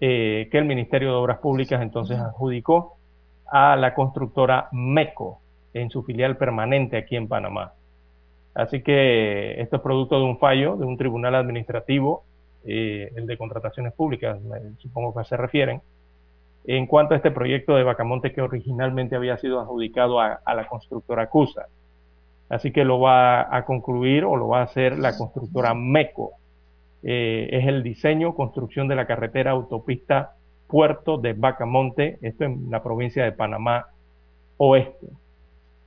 eh, que el Ministerio de Obras Públicas entonces adjudicó a la constructora MECO en su filial permanente aquí en Panamá. Así que esto es producto de un fallo de un tribunal administrativo, eh, el de contrataciones públicas, supongo que se refieren, en cuanto a este proyecto de Bacamonte que originalmente había sido adjudicado a, la constructora CUSA. Así que lo va a concluir o lo va a hacer la constructora MECO. Eh, es el diseño, construcción de la carretera autopista Puerto de Bacamonte, esto en la provincia de Panamá Oeste.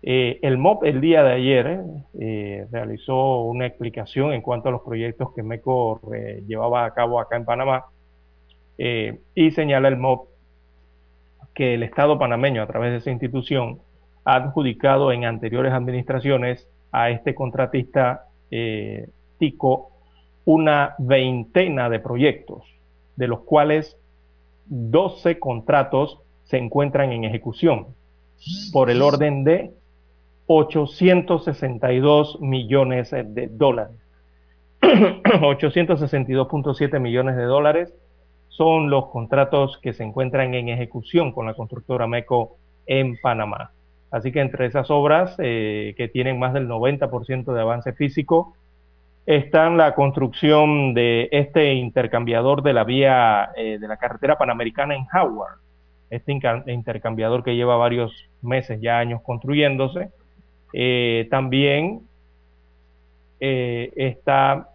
Eh, el MOP el día de ayer eh, realizó una explicación en cuanto a los proyectos que MECO llevaba a cabo acá en Panamá y señala el MOP que el Estado panameño a través de esa institución ha adjudicado en anteriores administraciones a este contratista eh, TICO una veintena de proyectos, de los cuales 12 contratos se encuentran en ejecución por el orden de 862 millones de dólares. 862.7 millones de dólares son los contratos que se encuentran en ejecución con la constructora MECO en Panamá. Así que entre esas obras eh, que tienen más del 90% de avance físico, están la construcción de este intercambiador de la vía eh, de la carretera panamericana en Howard. Este intercambiador que lleva varios meses, ya años construyéndose. Eh, también está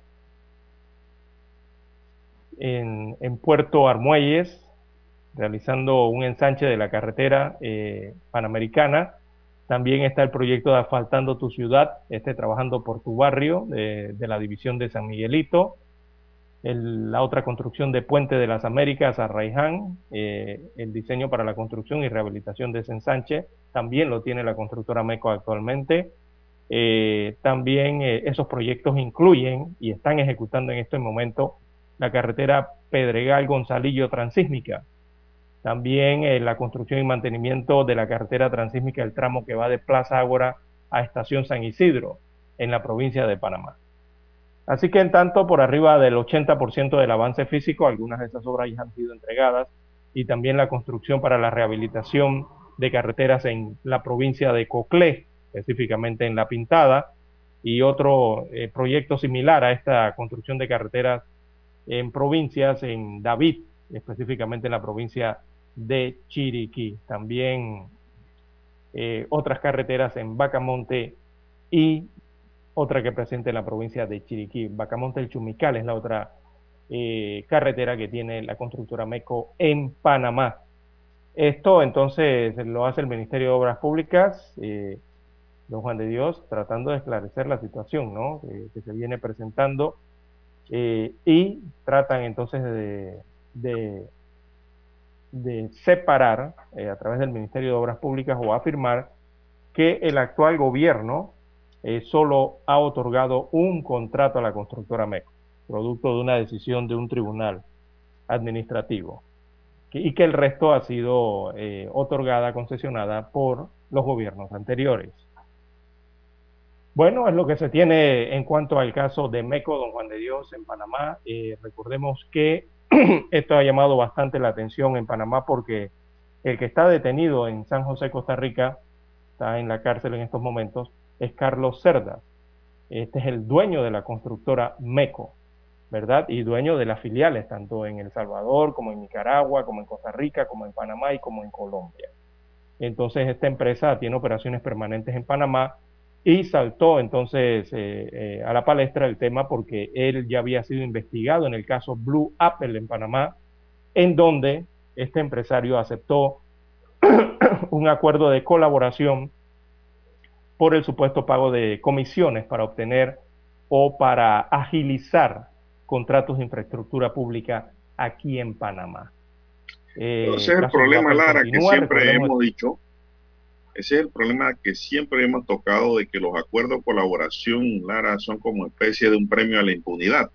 en, Puerto Armuelles, realizando un ensanche de la carretera panamericana también está el proyecto de Asfaltando tu Ciudad, este trabajando por tu barrio de, la división de San Miguelito. la otra construcción de Puente de las Américas a Raiján, eh, el diseño para la construcción y rehabilitación de ese ensanche, también lo tiene la constructora MECO actualmente. Eh, también eh, esos proyectos incluyen y están ejecutando en este momento la carretera Pedregal Gonzalillo Transísmica, también eh, la construcción y mantenimiento de la carretera transísmica del tramo que va de Plaza Ágora a Estación San Isidro, en la provincia de Panamá. Así que en tanto, por arriba del 80% del avance físico, algunas de esas obras ya han sido entregadas, y también la construcción para la rehabilitación de carreteras en la provincia de Coclé, específicamente en La Pintada, y otro eh, proyecto similar a esta construcción de carreteras en provincias, en David, específicamente en la provincia de Chiriquí. También eh, otras carreteras en Bacamonte y otra que presente en la provincia de Chiriquí. Bacamonte el Chumical es la otra eh, carretera que tiene la constructora MECO en Panamá. Esto entonces lo hace el Ministerio de Obras Públicas, eh, don Juan de Dios, tratando de esclarecer la situación ¿no? que se viene presentando y tratan entonces de de separar eh, a través del Ministerio de Obras Públicas o afirmar que el actual gobierno eh, solo ha otorgado un contrato a la constructora MECO, producto de una decisión de un tribunal administrativo, y que el resto ha sido eh, otorgada, concesionada por los gobiernos anteriores. Bueno, es lo que se tiene en cuanto al caso de MECO, Don Juan de Dios, en Panamá. Eh, recordemos que esto ha llamado bastante la atención en Panamá porque el que está detenido en San José, Costa Rica, está en la cárcel en estos momentos, es Carlos Cerda. Este es el dueño de la constructora MECO, ¿verdad? Y dueño de las filiales, tanto en El Salvador, como en Nicaragua, como en Costa Rica, como en Panamá y como en Colombia. Entonces, esta empresa tiene operaciones permanentes en Panamá y saltó entonces eh, eh, a la palestra el tema porque él ya había sido investigado en el caso Blue Apple en Panamá, en donde este empresario aceptó un acuerdo de colaboración por el supuesto pago de comisiones para obtener o para agilizar contratos de infraestructura pública aquí en Panamá. Eh, ese es el problema, Lara, que siempre hemos dicho. Ese es el problema que siempre hemos tocado de que los acuerdos de colaboración, Lara, son como especie de un premio a la impunidad.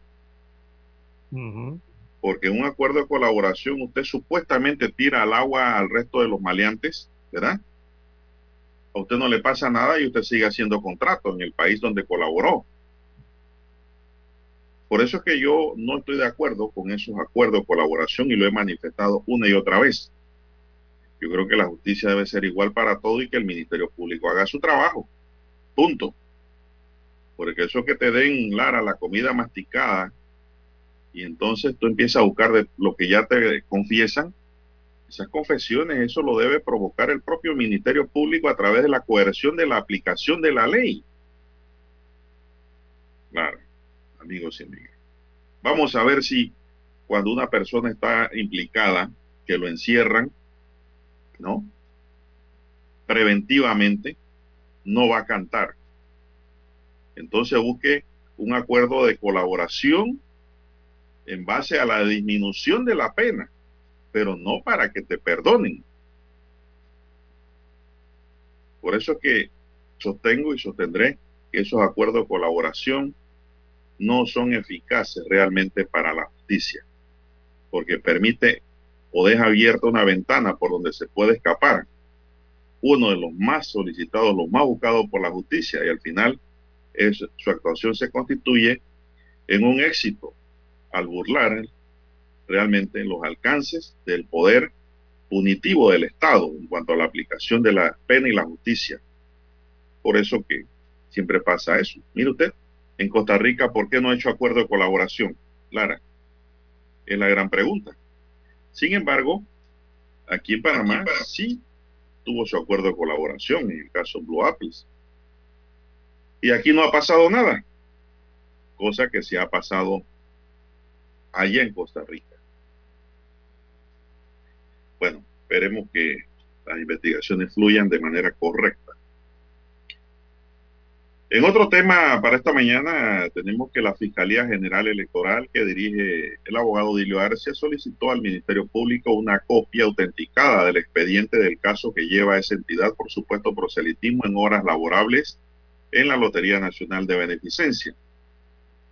Porque en un acuerdo de colaboración usted supuestamente tira al agua al resto de los maleantes, ¿verdad? A usted no le pasa nada y usted sigue haciendo contrato en el país donde colaboró. Por eso es que yo no estoy de acuerdo con esos acuerdos de colaboración y lo he manifestado una y otra vez. Yo creo que la justicia debe ser igual para todo y que el Ministerio Público haga su trabajo. Punto. Porque eso que te den, Lara, la comida masticada y entonces tú empiezas a buscar de lo que ya te confiesan, esas confesiones, eso lo debe provocar el propio Ministerio Público a través de la coerción de la aplicación de la ley. Claro, amigos y amigas. Vamos a ver si cuando una persona está implicada, que lo encierran, ¿no? Preventivamente, no va a cantar. Entonces busque un acuerdo de colaboración en base a la disminución de la pena, pero no para que te perdonen. Por eso es que sostengo y sostendré que esos acuerdos de colaboración no son eficaces realmente para la justicia, porque permite o deja abierta una ventana por donde se puede escapar. Uno de los más solicitados, los más buscados por la justicia, y al final es, su actuación se constituye en un éxito al burlar realmente los alcances del poder punitivo del Estado en cuanto a la aplicación de la pena y la justicia. Por eso que siempre pasa eso. Mire usted, en Costa Rica, ¿por qué no ha hecho acuerdo de colaboración? Lara, es la gran pregunta. Sin embargo, aquí en Panamá, sí tuvo su acuerdo de colaboración en el caso Blue Apples. Y aquí no ha pasado nada, cosa que se ha pasado allá en Costa Rica. Bueno, esperemos que las investigaciones fluyan de manera correcta. En otro tema para esta mañana tenemos que la Fiscalía General Electoral que dirige el abogado Dilio Arce solicitó al Ministerio Público una copia autenticada del expediente del caso que lleva esa entidad por supuesto proselitismo en horas laborables en la Lotería Nacional de Beneficencia.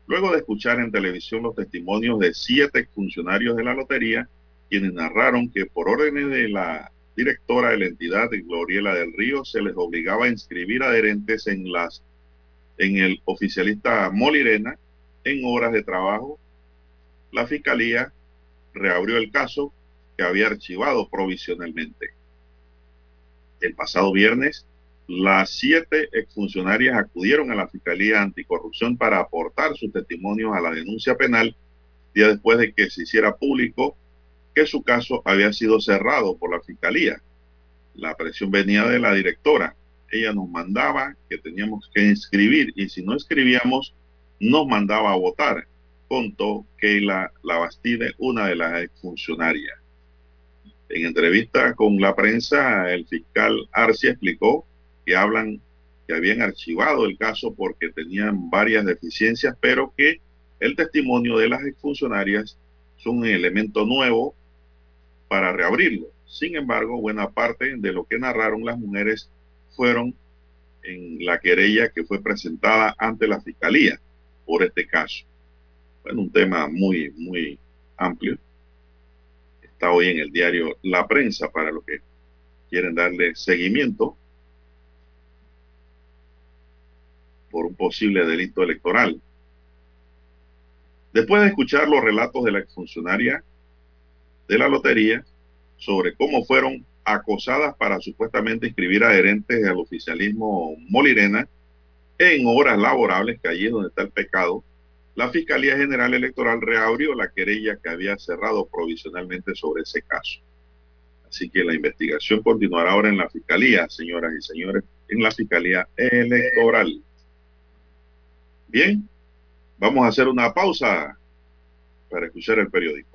Luego de escuchar en televisión los testimonios de siete funcionarios de la lotería, quienes narraron que por órdenes de la directora de la entidad, Gloriela del Río, se les obligaba a inscribir adherentes en las en el oficialista Molirena en horas de trabajo, la fiscalía reabrió el caso que había archivado provisionalmente. El pasado viernes, las siete exfuncionarias acudieron a la Fiscalía Anticorrupción para aportar sus testimonios a la denuncia penal, día después de que se hiciera público que su caso había sido cerrado por la Fiscalía. La presión venía de la directora, ella nos mandaba que teníamos que inscribir y si no escribíamos, nos mandaba a votar, contó Keila Labastide, una de las exfuncionarias. En entrevista con la prensa, el fiscal Arcia explicó que hablan que habían archivado el caso porque tenían varias deficiencias, pero que el testimonio de las exfuncionarias es un elemento nuevo para reabrirlo. Sin embargo, buena parte de lo que narraron las mujeres fueron en la querella que fue presentada ante la Fiscalía por este caso. Bueno, un tema muy, muy amplio. Está hoy en el diario La Prensa para los que quieren darle seguimiento por un posible delito electoral. Después de escuchar los relatos de la exfuncionaria de la lotería sobre cómo fueron acosadas para supuestamente inscribir adherentes al oficialismo molirena en horas laborables, que allí es donde está el pecado, la Fiscalía General Electoral reabrió la querella que había cerrado provisionalmente sobre ese caso. Así que la investigación continuará ahora en la Fiscalía, señoras y señores, en la Fiscalía Electoral. Bien, vamos a hacer una pausa para escuchar el periódico.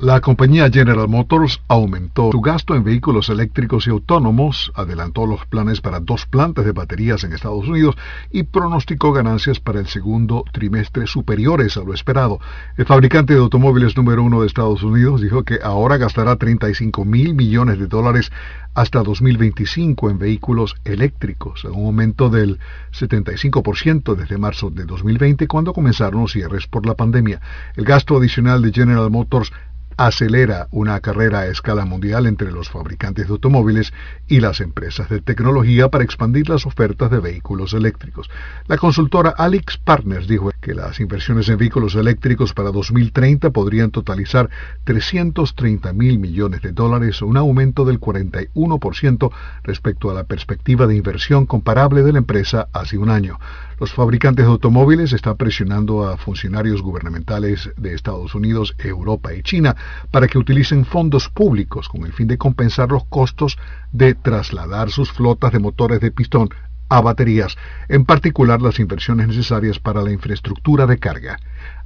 La compañía General Motors aumentó su gasto en vehículos eléctricos y autónomos, adelantó los planes para dos plantas de baterías en Estados Unidos y pronosticó ganancias para el segundo trimestre superiores a lo esperado. El fabricante de automóviles número uno de Estados Unidos dijo que ahora gastará 35 mil millones de dólares hasta 2025 en vehículos eléctricos, un aumento del 75% desde marzo de 2020 cuando comenzaron los cierres por la pandemia. El gasto adicional de General Motors acelera una carrera a escala mundial entre los fabricantes de automóviles y las empresas de tecnología para expandir las ofertas de vehículos eléctricos. La consultora Alex Partners dijo que las inversiones en vehículos eléctricos para 2030 podrían totalizar 330 mil millones de dólares, un aumento del 41% respecto a la perspectiva de inversión comparable de la empresa hace un año. Los fabricantes de automóviles están presionando a funcionarios gubernamentales de Estados Unidos, Europa y China para que utilicen fondos públicos con el fin de compensar los costos de trasladar sus flotas de motores de pistón a baterías, en particular las inversiones necesarias para la infraestructura de carga.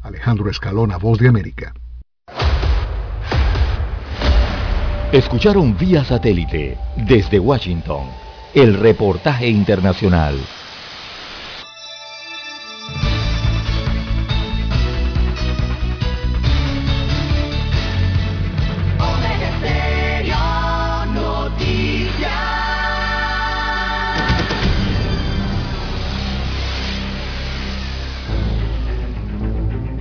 Alejandro Escalona, Voz de América. Escucharon vía satélite desde Washington el reportaje internacional.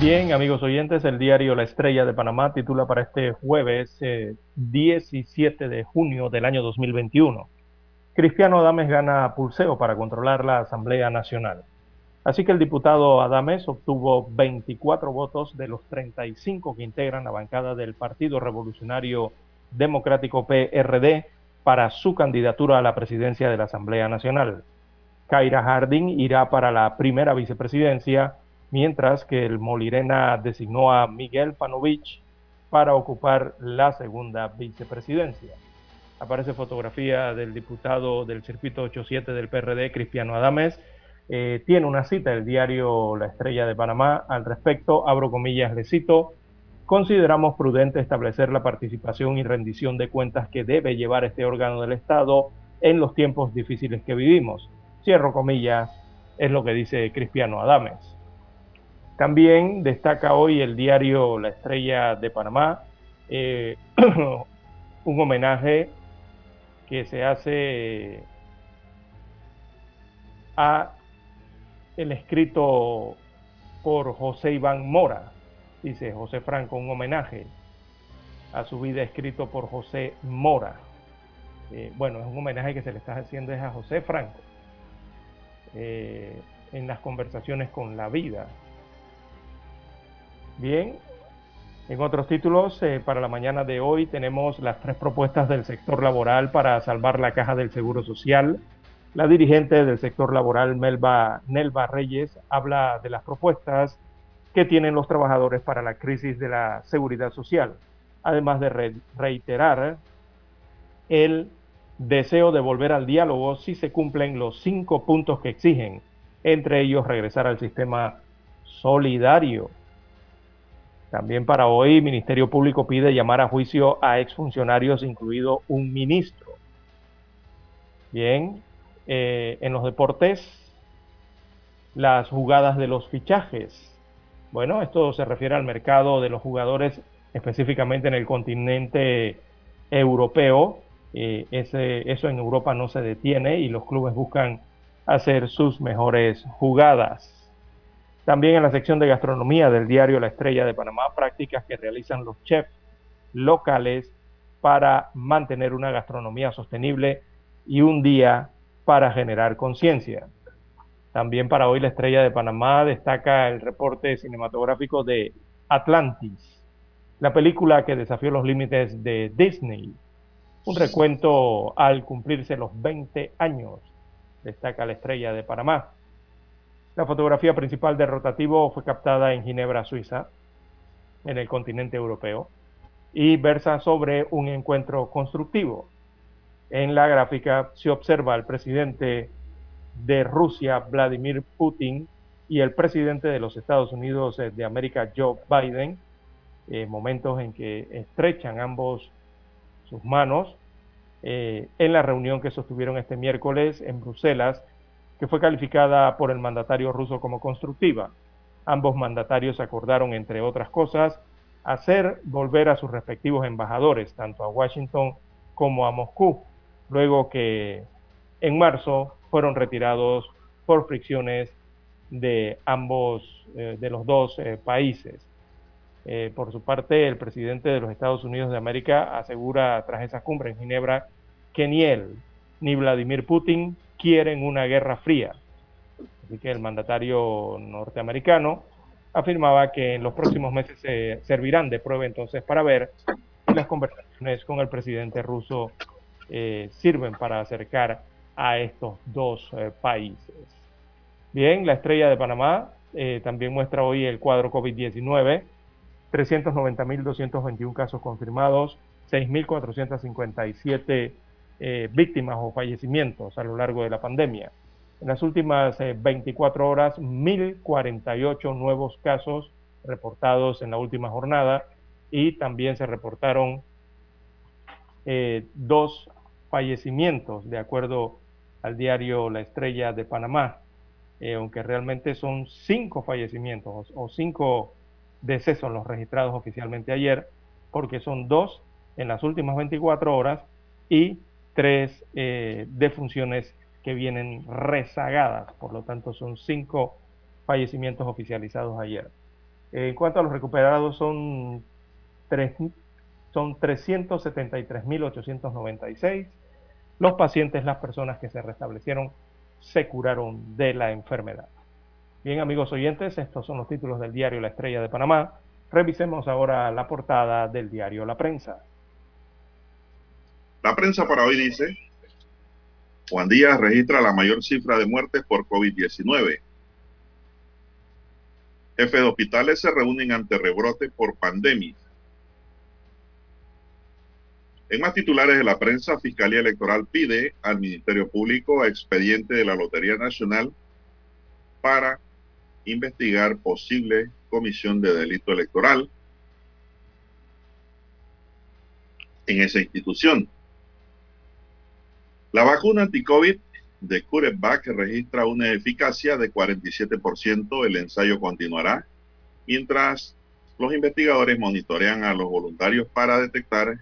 Bien, amigos oyentes, el diario La Estrella de Panamá titula para este jueves 17 eh, de junio del año 2021. Cristiano Adames gana pulseo para controlar la Asamblea Nacional. Así que el diputado Adames obtuvo 24 votos de los 35 que integran la bancada del Partido Revolucionario Democrático PRD para su candidatura a la presidencia de la Asamblea Nacional. Kaira Harding irá para la primera vicepresidencia mientras que el Molirena designó a Miguel Panovich para ocupar la segunda vicepresidencia. Aparece fotografía del diputado del circuito 87 del PRD, Cristiano Adames. Eh, tiene una cita el diario La Estrella de Panamá al respecto. Abro comillas, le cito. Consideramos prudente establecer la participación y rendición de cuentas que debe llevar este órgano del Estado en los tiempos difíciles que vivimos. Cierro comillas, es lo que dice Cristiano Adames. También destaca hoy el diario La Estrella de Panamá eh, un homenaje que se hace a el escrito por José Iván Mora, dice José Franco, un homenaje. a su vida escrito por José Mora. Eh, bueno, es un homenaje que se le está haciendo a José Franco eh, en las conversaciones con la vida. Bien, en otros títulos, eh, para la mañana de hoy tenemos las tres propuestas del sector laboral para salvar la caja del Seguro Social. La dirigente del sector laboral, Melba, Nelva Reyes, habla de las propuestas que tienen los trabajadores para la crisis de la seguridad social, además de reiterar el deseo de volver al diálogo si se cumplen los cinco puntos que exigen, entre ellos regresar al sistema solidario también para hoy, Ministerio Público pide llamar a juicio a exfuncionarios, incluido un ministro. Bien, eh, en los deportes, las jugadas de los fichajes. Bueno, esto se refiere al mercado de los jugadores específicamente en el continente europeo. Eh, ese, eso en Europa no se detiene y los clubes buscan hacer sus mejores jugadas. También en la sección de gastronomía del diario La Estrella de Panamá, prácticas que realizan los chefs locales para mantener una gastronomía sostenible y un día para generar conciencia. También para hoy la Estrella de Panamá destaca el reporte cinematográfico de Atlantis, la película que desafió los límites de Disney. Un recuento al cumplirse los 20 años, destaca la Estrella de Panamá. La fotografía principal del rotativo fue captada en Ginebra, Suiza, en el continente europeo, y versa sobre un encuentro constructivo. En la gráfica se observa al presidente de Rusia, Vladimir Putin, y el presidente de los Estados Unidos eh, de América, Joe Biden, eh, momentos en que estrechan ambos sus manos eh, en la reunión que sostuvieron este miércoles en Bruselas que fue calificada por el mandatario ruso como constructiva. Ambos mandatarios acordaron, entre otras cosas, hacer volver a sus respectivos embajadores, tanto a Washington como a Moscú, luego que en marzo fueron retirados por fricciones de ambos, eh, de los dos eh, países. Eh, por su parte, el presidente de los Estados Unidos de América asegura tras esa cumbre en Ginebra que ni él ni Vladimir Putin quieren una guerra fría. Así que el mandatario norteamericano afirmaba que en los próximos meses se servirán de prueba entonces para ver si las conversaciones con el presidente ruso eh, sirven para acercar a estos dos eh, países. Bien, la estrella de Panamá eh, también muestra hoy el cuadro COVID-19, 390.221 casos confirmados, 6.457 eh, víctimas o fallecimientos a lo largo de la pandemia. En las últimas 24 eh, horas, 1.048 nuevos casos reportados en la última jornada y también se reportaron eh, dos fallecimientos, de acuerdo al diario La Estrella de Panamá, aunque realmente son cinco fallecimientos o cinco decesos los registrados oficialmente ayer, porque son dos en las últimas 24 horas y tres eh, defunciones que vienen rezagadas, por lo tanto son cinco fallecimientos oficializados ayer. en cuanto a los recuperados, son, son 373.896. Los pacientes, las personas que se restablecieron, se curaron de la enfermedad. Bien, amigos oyentes, estos son los títulos del diario La Estrella de Panamá. Revisemos ahora la portada del diario La Prensa. La prensa para hoy dice, Juan Díaz registra la mayor cifra de muertes por COVID-19. Jefes de hospitales se reúnen ante rebrote por pandemia. En más titulares de la prensa, Fiscalía Electoral pide al Ministerio Público expediente de la Lotería Nacional para investigar posible comisión de delito electoral en esa institución. La vacuna anti-COVID de CureVac registra una eficacia de 47%. El ensayo continuará mientras los investigadores monitorean a los voluntarios para detectar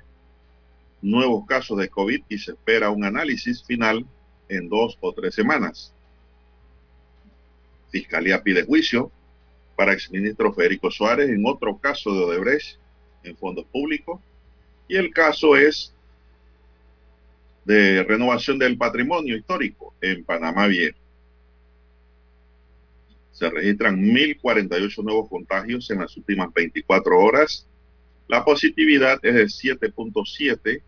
nuevos casos de COVID y se espera un análisis final en dos o tres semanas. Fiscalía pide juicio para exministro Federico Suárez en otro caso de Odebrecht en fondos públicos. Y el caso es de renovación del patrimonio histórico en Panamá Viejo. Se registran 1.048 nuevos contagios en las últimas 24 horas. La positividad es de 7.7,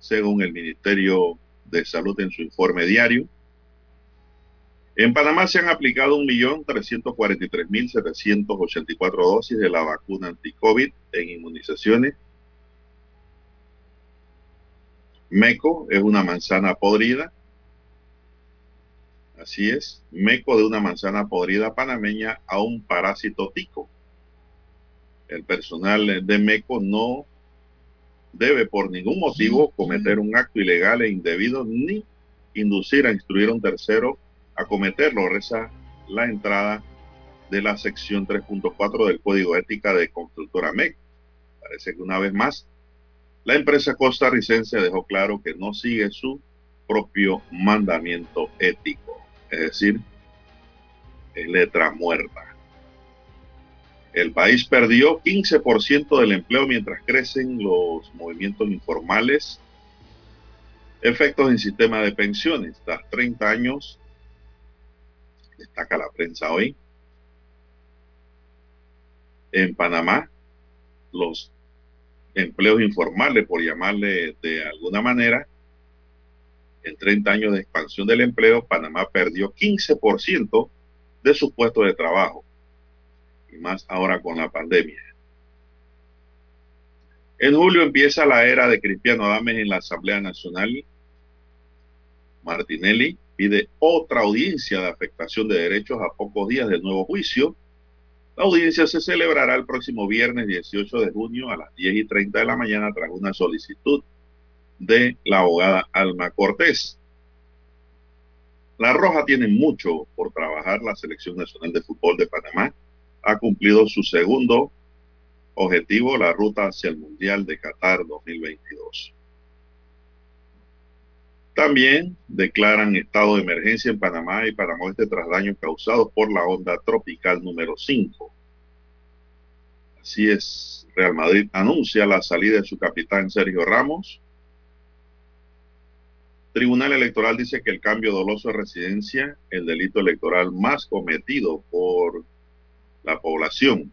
según el Ministerio de Salud en su informe diario. En Panamá se han aplicado 1.343.784 dosis de la vacuna anti-COVID en inmunizaciones. Meco es una manzana podrida. Así es, meco de una manzana podrida panameña a un parásito tico. El personal de Meco no debe por ningún motivo cometer un acto ilegal e indebido ni inducir a instruir a un tercero a cometerlo, reza la entrada de la sección 3.4 del Código Ética de Constructora MEC. Parece que una vez más la empresa costarricense dejó claro que no sigue su propio mandamiento ético, es decir, letra muerta. El país perdió 15% del empleo mientras crecen los movimientos informales. Efectos en sistema de pensiones. Tras 30 años destaca la prensa hoy. En Panamá, los empleos informales, por llamarle de alguna manera, en 30 años de expansión del empleo, Panamá perdió 15% de sus puestos de trabajo, y más ahora con la pandemia. En julio empieza la era de Cristiano Adames en la Asamblea Nacional. Martinelli pide otra audiencia de afectación de derechos a pocos días del nuevo juicio. La audiencia se celebrará el próximo viernes 18 de junio a las 10 y 30 de la mañana tras una solicitud de la abogada Alma Cortés. La Roja tiene mucho por trabajar. La Selección Nacional de Fútbol de Panamá ha cumplido su segundo objetivo, la ruta hacia el Mundial de Qatar 2022. También declaran estado de emergencia en Panamá y Panamá Oeste tras daños causados por la onda tropical número 5. Así es, Real Madrid anuncia la salida de su capitán Sergio Ramos. Tribunal Electoral dice que el cambio doloso de residencia, el delito electoral más cometido por la población.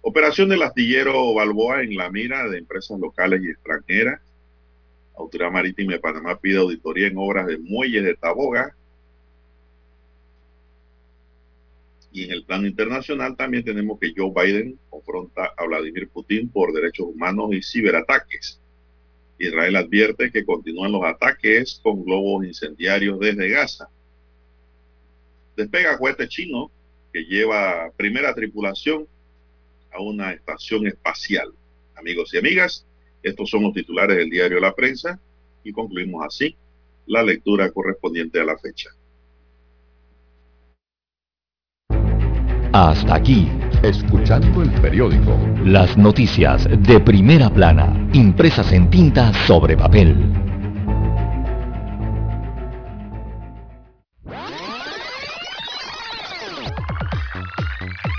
Operación del astillero Balboa en la mira de empresas locales y extranjeras. Autoridad Marítima de Panamá pide auditoría en obras de muelles de Taboga. Y en el plano internacional también tenemos que Joe Biden confronta a Vladimir Putin por derechos humanos y ciberataques. Israel advierte que continúan los ataques con globos incendiarios desde Gaza. Despega cohete chino que lleva primera tripulación a una estación espacial. Amigos y amigas, estos son los titulares del diario La Prensa y concluimos así la lectura correspondiente a la fecha. Hasta aquí, escuchando el periódico. Las noticias de primera plana, impresas en tinta sobre papel.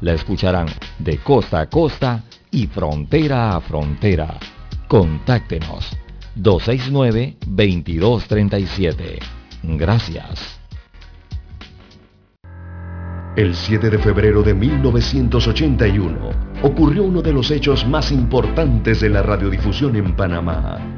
la escucharán de costa a costa y frontera a frontera. Contáctenos 269-2237. Gracias. El 7 de febrero de 1981 ocurrió uno de los hechos más importantes de la radiodifusión en Panamá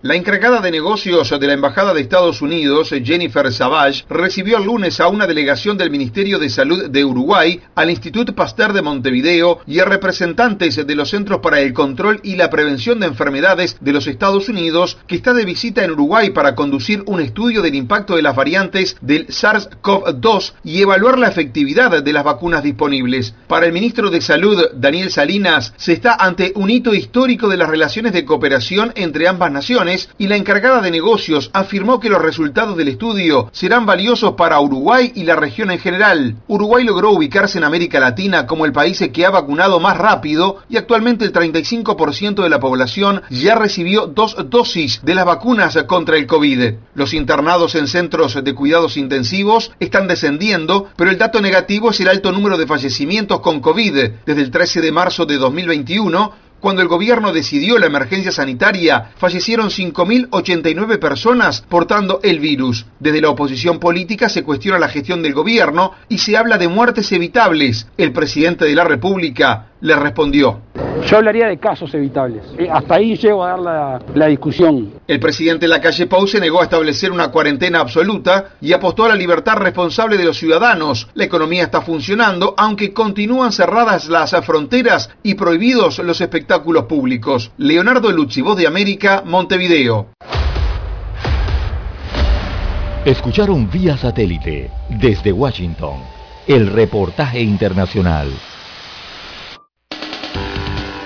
La encargada de negocios de la Embajada de Estados Unidos, Jennifer Savage, recibió el lunes a una delegación del Ministerio de Salud de Uruguay, al Instituto Pasteur de Montevideo y a representantes de los Centros para el Control y la Prevención de Enfermedades de los Estados Unidos, que está de visita en Uruguay para conducir un estudio del impacto de las variantes del SARS-CoV-2 y evaluar la efectividad de las vacunas disponibles. Para el ministro de Salud, Daniel Salinas, se está ante un hito histórico de las relaciones de cooperación entre ambas naciones y la encargada de negocios afirmó que los resultados del estudio serán valiosos para Uruguay y la región en general. Uruguay logró ubicarse en América Latina como el país que ha vacunado más rápido y actualmente el 35% de la población ya recibió dos dosis de las vacunas contra el COVID. Los internados en centros de cuidados intensivos están descendiendo, pero el dato negativo es el alto número de fallecimientos con COVID. Desde el 13 de marzo de 2021, cuando el gobierno decidió la emergencia sanitaria, fallecieron 5.089 personas portando el virus. Desde la oposición política se cuestiona la gestión del gobierno y se habla de muertes evitables. El presidente de la República le respondió. Yo hablaría de casos evitables. Eh, hasta ahí llego a dar la, la, discusión. El presidente de la calle Pau se negó a establecer una cuarentena absoluta y apostó a la libertad responsable de los ciudadanos. La economía está funcionando, aunque continúan cerradas las fronteras y prohibidos los espectáculos públicos. Leonardo Lucci, Voz de América, Montevideo. Escucharon vía satélite desde Washington el reportaje internacional.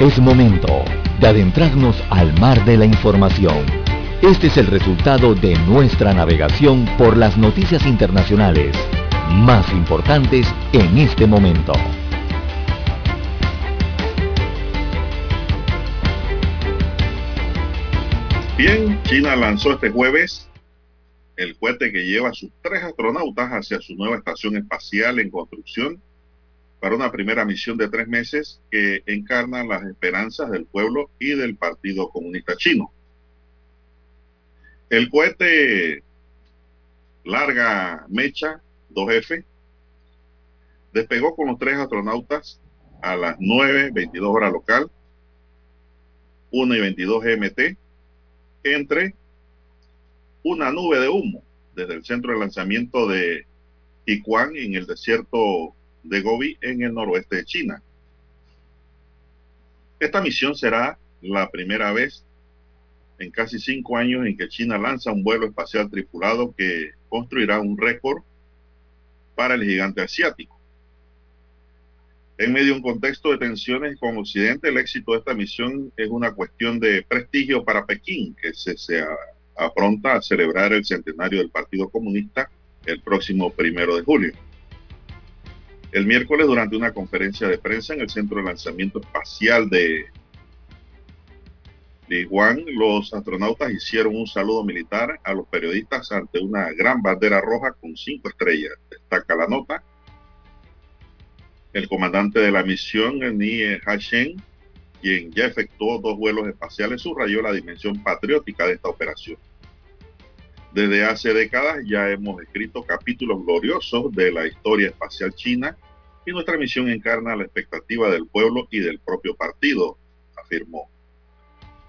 Es momento de adentrarnos al mar de la información. Este es el resultado de nuestra navegación por las noticias internacionales más importantes en este momento. Bien, China lanzó este jueves el cohete que lleva a sus tres astronautas hacia su nueva estación espacial en construcción para una primera misión de tres meses que encarna las esperanzas del pueblo y del Partido Comunista Chino. El cohete larga mecha 2F despegó con los tres astronautas a las 9.22 hora local, 1 y 22 GMT, entre una nube de humo desde el centro de lanzamiento de Tiquan en el desierto de Gobi en el noroeste de China. Esta misión será la primera vez en casi cinco años en que China lanza un vuelo espacial tripulado que construirá un récord para el gigante asiático. En medio de un contexto de tensiones con Occidente, el éxito de esta misión es una cuestión de prestigio para Pekín, que se, se apronta a celebrar el centenario del Partido Comunista el próximo primero de julio. El miércoles, durante una conferencia de prensa en el Centro de Lanzamiento Espacial de Juan, los astronautas hicieron un saludo militar a los periodistas ante una gran bandera roja con cinco estrellas. Destaca la nota. El comandante de la misión, Nie Hashen, quien ya efectuó dos vuelos espaciales, subrayó la dimensión patriótica de esta operación. Desde hace décadas ya hemos escrito capítulos gloriosos de la historia espacial china y nuestra misión encarna la expectativa del pueblo y del propio partido, afirmó.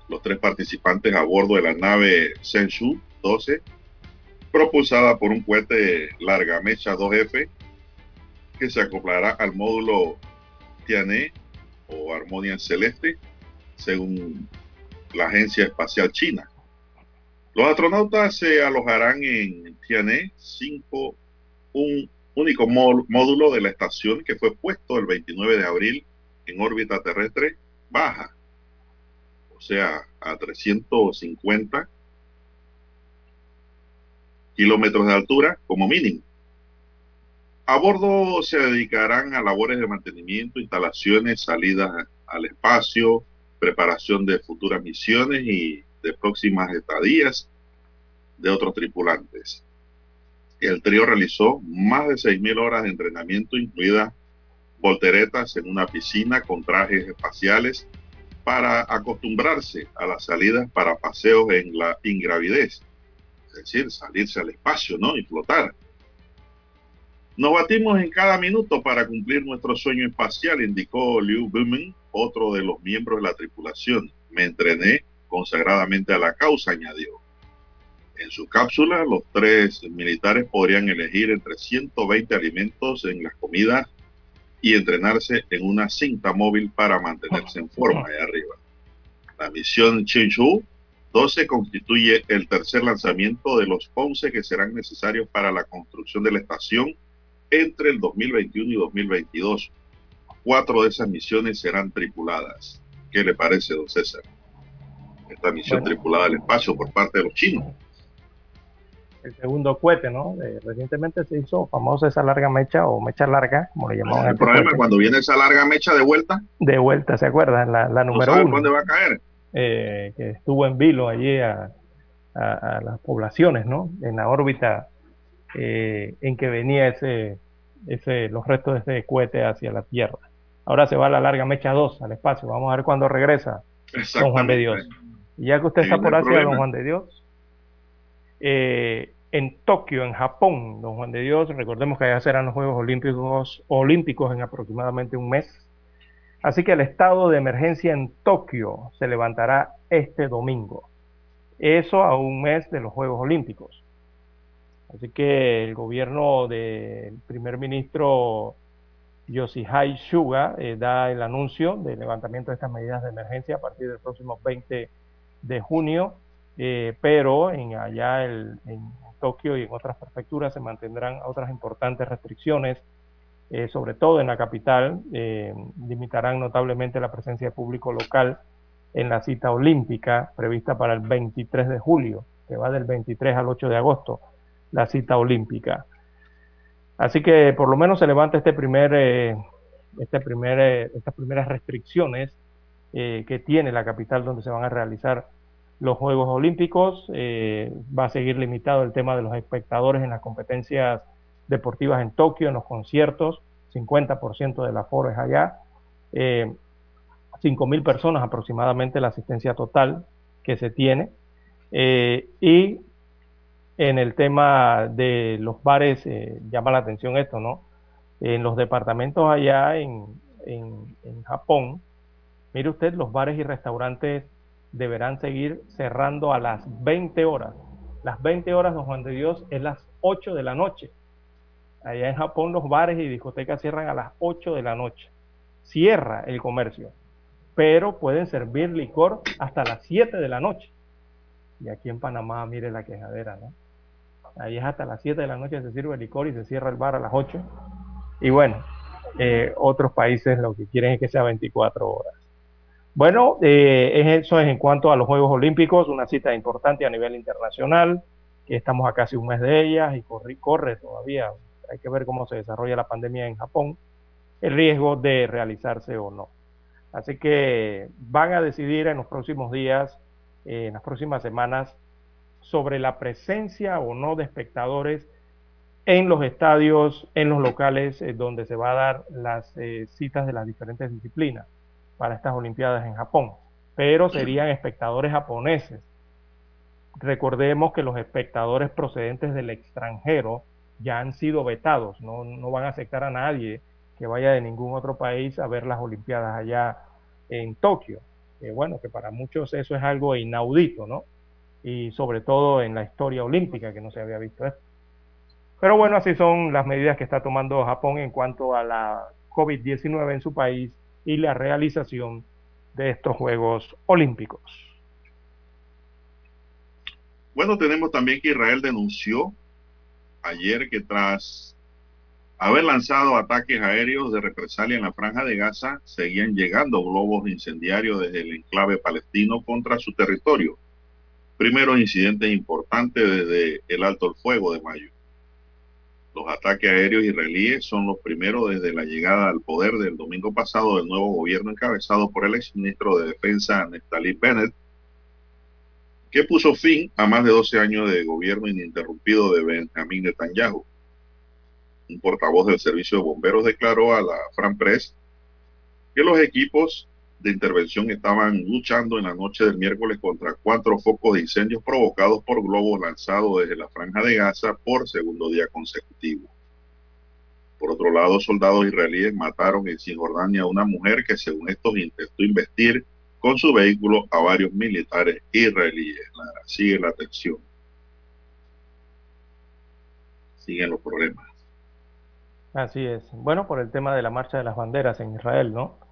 Los tres participantes a bordo de la nave Shenzhou 12, propulsada por un cohete larga mecha 2F, que se acoplará al módulo Tianhe o Armonia Celeste, según la Agencia Espacial China. Los astronautas se alojarán en Tianhe 5, un único módulo de la estación que fue puesto el 29 de abril en órbita terrestre baja, o sea, a 350 kilómetros de altura como mínimo. A bordo se dedicarán a labores de mantenimiento, instalaciones, salidas al espacio, preparación de futuras misiones y de próximas estadías de otros tripulantes. El trío realizó más de 6.000 horas de entrenamiento, incluidas volteretas en una piscina con trajes espaciales para acostumbrarse a las salidas para paseos en la ingravidez, es decir, salirse al espacio, ¿no? Y flotar. Nos batimos en cada minuto para cumplir nuestro sueño espacial, indicó Liu Bumen, otro de los miembros de la tripulación. Me entrené consagradamente a la causa, añadió. En su cápsula, los tres militares podrían elegir entre 120 alimentos en las comidas y entrenarse en una cinta móvil para mantenerse en forma de arriba. La misión Chinchu 12 constituye el tercer lanzamiento de los 11 que serán necesarios para la construcción de la estación entre el 2021 y 2022. Cuatro de esas misiones serán tripuladas. ¿Qué le parece, don César? Esta misión tripulada al espacio por parte de los chinos el segundo cohete, ¿no? recientemente se hizo famosa esa larga mecha o mecha larga, como le llamaban. El problema cuando viene esa larga mecha de vuelta. De vuelta, ¿se acuerdan? La, la número uno. ¿Dónde va a caer? Eh, que estuvo en vilo allí a, a, las poblaciones, ¿no? En la órbita eh, en que venía ese, ese, los restos de ese cohete hacia la Tierra. Ahora se va a la larga mecha 2 al espacio. Vamos a ver cuándo regresa Don Juan de Dios. Y ya que usted está por hacia Don Juan de Dios, eh, en Tokio, en Japón, don Juan de Dios, recordemos que allá serán los Juegos Olímpicos, Olímpicos en aproximadamente un mes. Así que el estado de emergencia en Tokio se levantará este domingo. Eso a un mes de los Juegos Olímpicos. Así que el gobierno del primer ministro Yoshihide Suga eh, da el anuncio del levantamiento de estas medidas de emergencia a partir del próximo 20 de junio eh, pero en allá en Tokio y en otras prefecturas se mantendrán otras importantes restricciones, eh, sobre todo en la capital, eh, limitarán notablemente la presencia de público local en la cita olímpica prevista para el 23 de julio, que va del 23 al 8 de agosto, la cita olímpica. Así que por lo menos se levanta este primer, este primer, estas primeras restricciones que tiene la capital donde se van a realizar los Juegos Olímpicos. Eh, va a seguir limitado el tema de los espectadores en las competencias deportivas en Tokio, en los conciertos, 50% de la aforo es allá. Eh, 5.000 personas aproximadamente la asistencia total que se tiene. Eh, y en el tema de los bares, eh, llama la atención esto, ¿no? En los departamentos allá en, en, en Japón, mire usted, los bares y restaurantes deberán seguir cerrando a las 20 horas. Las 20 horas, don Juan de Dios, es las 8 de la noche. Allá en Japón los bares y discotecas cierran a las 8 de la noche. Cierra el comercio, pero pueden servir licor hasta las 7 de la noche. Y aquí en Panamá, mire la quejadera, ¿no? Ahí es hasta las 7 de la noche se sirve licor y se cierra el bar a las 8. Y bueno, eh, otros países lo que quieren es que sea 24 horas. Bueno, eh, eso es en cuanto a los Juegos Olímpicos, una cita importante a nivel internacional, que estamos a casi un mes de ellas y corre, corre todavía, hay que ver cómo se desarrolla la pandemia en Japón, el riesgo de realizarse o no. Así que van a decidir en los próximos días, eh, en las próximas semanas, sobre la presencia o no de espectadores en los estadios, en los locales eh, donde se va a dar las citas de las diferentes disciplinas para estas Olimpiadas en Japón, pero serían espectadores japoneses. Recordemos que los espectadores procedentes del extranjero ya han sido vetados, no, van a aceptar a nadie que vaya de ningún otro país a ver las Olimpiadas allá en Tokio. bueno, que para muchos eso es algo inaudito, ¿no? Y sobre todo en la historia olímpica, que no se había visto esto. Pero bueno, así son las medidas que está tomando Japón en cuanto a la COVID-19 en su país y la realización de estos Juegos Olímpicos. Bueno, tenemos también que Israel denunció ayer que tras haber lanzado ataques aéreos de represalia en la franja de Gaza, seguían llegando globos incendiarios desde el enclave palestino contra su territorio. Primeros incidentes importantes desde el alto el fuego de mayo. Los ataques aéreos israelíes son los primeros desde la llegada al poder del domingo pasado del nuevo gobierno encabezado por el exministro de Defensa Neftali Bennett. que puso fin a más de 12 años de gobierno ininterrumpido de Benjamín Netanyahu. Un portavoz del Servicio de Bomberos declaró a la Fran Press que los equipos de intervención estaban luchando en la noche del miércoles contra cuatro focos de incendios provocados por globos lanzados desde la franja de Gaza por segundo día consecutivo. Por otro lado, soldados israelíes mataron en Cisjordania a una mujer que según estos intentó investir con su vehículo a varios militares israelíes. sigue la tensión. Siguen los problemas. Así es. Bueno, por el tema de la marcha de las banderas en Israel, ¿no?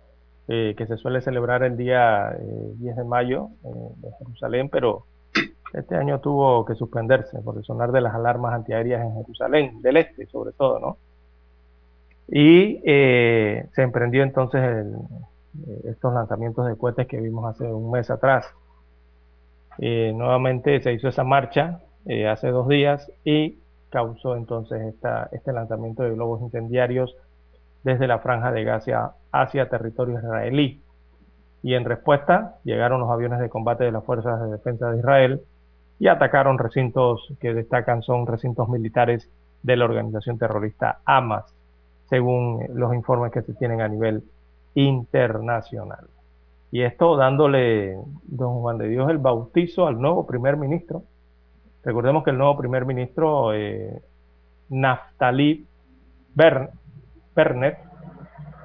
Eh, que se suele celebrar el día 10 eh, de mayo eh, en Jerusalén, pero este año tuvo que suspenderse por el sonar de las alarmas antiaéreas en Jerusalén, del este sobre todo, ¿no? Y se emprendió entonces estos lanzamientos de cohetes que vimos hace un mes atrás. nuevamente se hizo esa marcha hace dos días y causó entonces esta, este lanzamiento de globos incendiarios desde la franja de Gaza hacia territorio israelí. Y en respuesta llegaron los aviones de combate de las Fuerzas de Defensa de Israel y atacaron recintos que destacan son recintos militares de la organización terrorista Hamas, según los informes que se tienen a nivel internacional. Y esto dándole, don Juan de Dios, el bautizo al nuevo primer ministro. Recordemos que el nuevo primer ministro, eh, Naftali Bern, Pernet,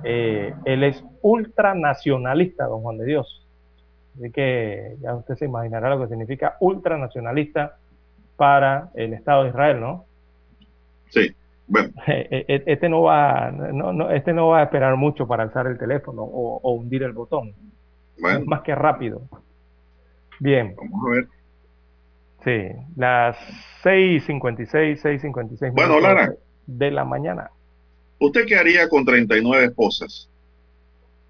eh, él es ultranacionalista, don Juan de Dios. Así que ya usted se imaginará lo que significa ultranacionalista para el Estado de Israel, ¿no? Sí. Bueno. Eh, eh, este no va, no, este no va a esperar mucho para alzar el teléfono o, hundir el botón. Bueno. más que rápido. Bien. Vamos a ver. Sí, las 6.56, 6.56 bueno, Lara. de la mañana. ¿Usted qué haría con 39 esposas?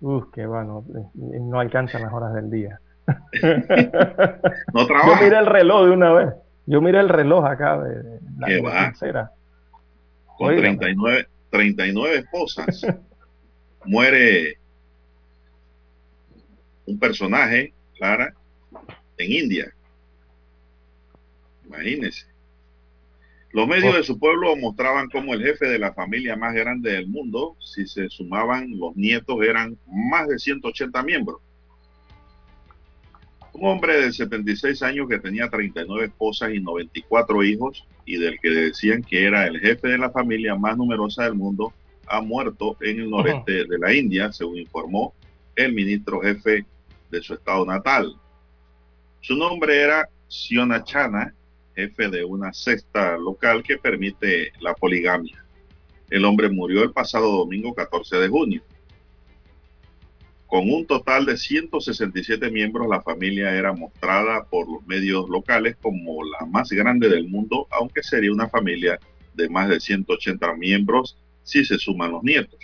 Uf, qué bueno, no alcanzan las horas del día. no trabaja. Yo miré el reloj de una vez. Yo miré el reloj acá de, la ¿Qué va? Con 39, 39 esposas. muere un personaje, Clara, en India. Imagínese. Los medios de su pueblo mostraban como el jefe de la familia más grande del mundo, si se sumaban los nietos, eran más de 180 miembros. Un hombre de 76 años que tenía 39 esposas y 94 hijos y del que decían que era el jefe de la familia más numerosa del mundo, ha muerto en el noreste de la India, según informó el ministro jefe de su estado natal. Su nombre era Siona Chana jefe de una cesta local que permite la poligamia. El hombre murió el pasado domingo 14 de junio. Con un total de 167 miembros, la familia era mostrada por los medios locales como la más grande del mundo, aunque sería una familia de más de 180 miembros si se suman los nietos.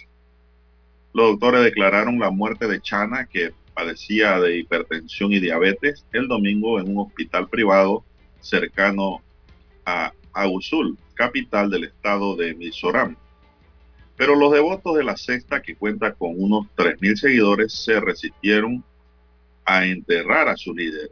Los doctores declararon la muerte de Chana, que padecía de hipertensión y diabetes, el domingo en un hospital privado cercano a Ausul, capital del estado de Mizoram. Pero los devotos de la sexta, que cuenta con unos 3.000 seguidores, se resistieron a enterrar a su líder.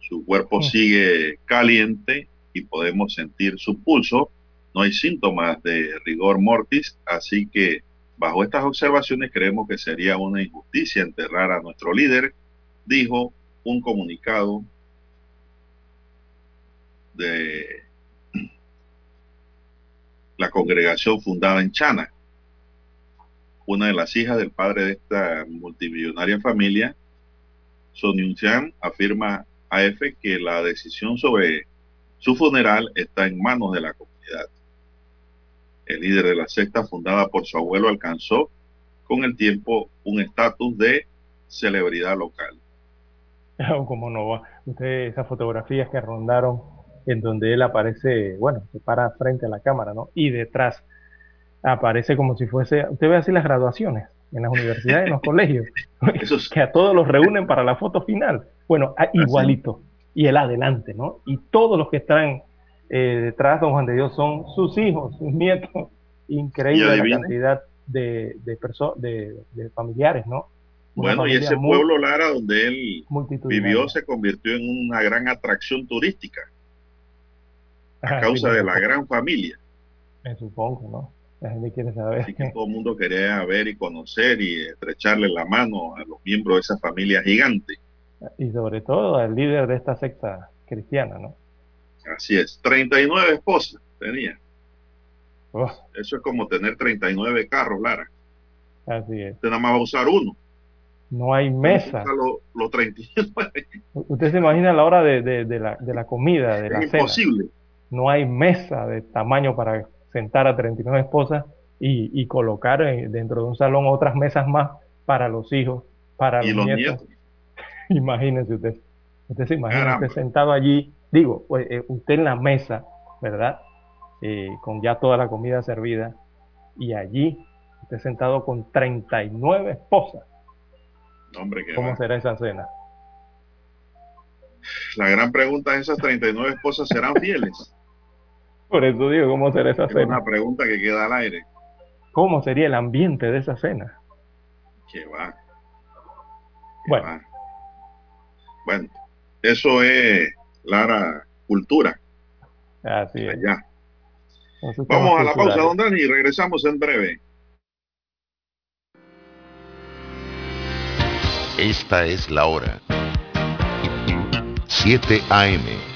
Su cuerpo mm. sigue caliente y podemos sentir su pulso. No hay síntomas de rigor mortis, así que bajo estas observaciones creemos que sería una injusticia enterrar a nuestro líder, dijo un comunicado de la congregación fundada en Chana. Una de las hijas del padre de esta multimillonaria familia, Son Yun afirma a EFE que la decisión sobre su funeral está en manos de la comunidad. El líder de la secta fundada por su abuelo alcanzó con el tiempo un estatus de celebridad local. Como no va, usted esas fotografías que rondaron en donde él aparece, bueno, se para frente a la cámara, ¿no? Y detrás aparece como si fuese, usted ve así las graduaciones en las universidades, en los colegios, que a todos los reúnen para la foto final. Bueno, igualito. Y él adelante, ¿no? Y todos los que están eh, detrás, don Juan de Dios, son sus hijos, sus nietos. Increíble la cantidad de, de, de, de familiares, ¿no? Bueno, y ese pueblo Lara donde él vivió se convirtió en una gran atracción turística a causa de la gran familia. Me supongo, ¿no? La gente quiere saber. Así que todo el mundo quería ver y conocer y estrecharle la mano a los miembros de esa familia gigante. Y sobre todo al líder de esta secta cristiana, ¿no? Así es, 39 esposas tenía. Eso es como tener 39 carros, Lara. Así es. Usted nada más va a usar uno. No hay mesa. Los 39. Usted se imagina la hora de, de, la, de la, comida, de la es imposible. No hay mesa de tamaño para sentar a 39 esposas y, y colocar dentro de un salón otras mesas más para los hijos, para los, nietos. Imagínese usted. Usted se imagina usted sentado allí, digo, pues, eh, usted en la mesa, ¿verdad? Eh, con ya toda la comida servida, y allí usted sentado con 39 esposas. Hombre, ¿Cómo será esa cena? La gran pregunta es, ¿esas 39 esposas serán fieles? Por eso digo, ¿cómo será esa cena? Es una pregunta que queda al aire. ¿Cómo sería el ambiente de esa cena? Que va. bueno. Bueno, eso es, Lara, cultura. Así es. Vamos a la pausa, don Dani, y regresamos en breve. Esta es la hora. 7 AM.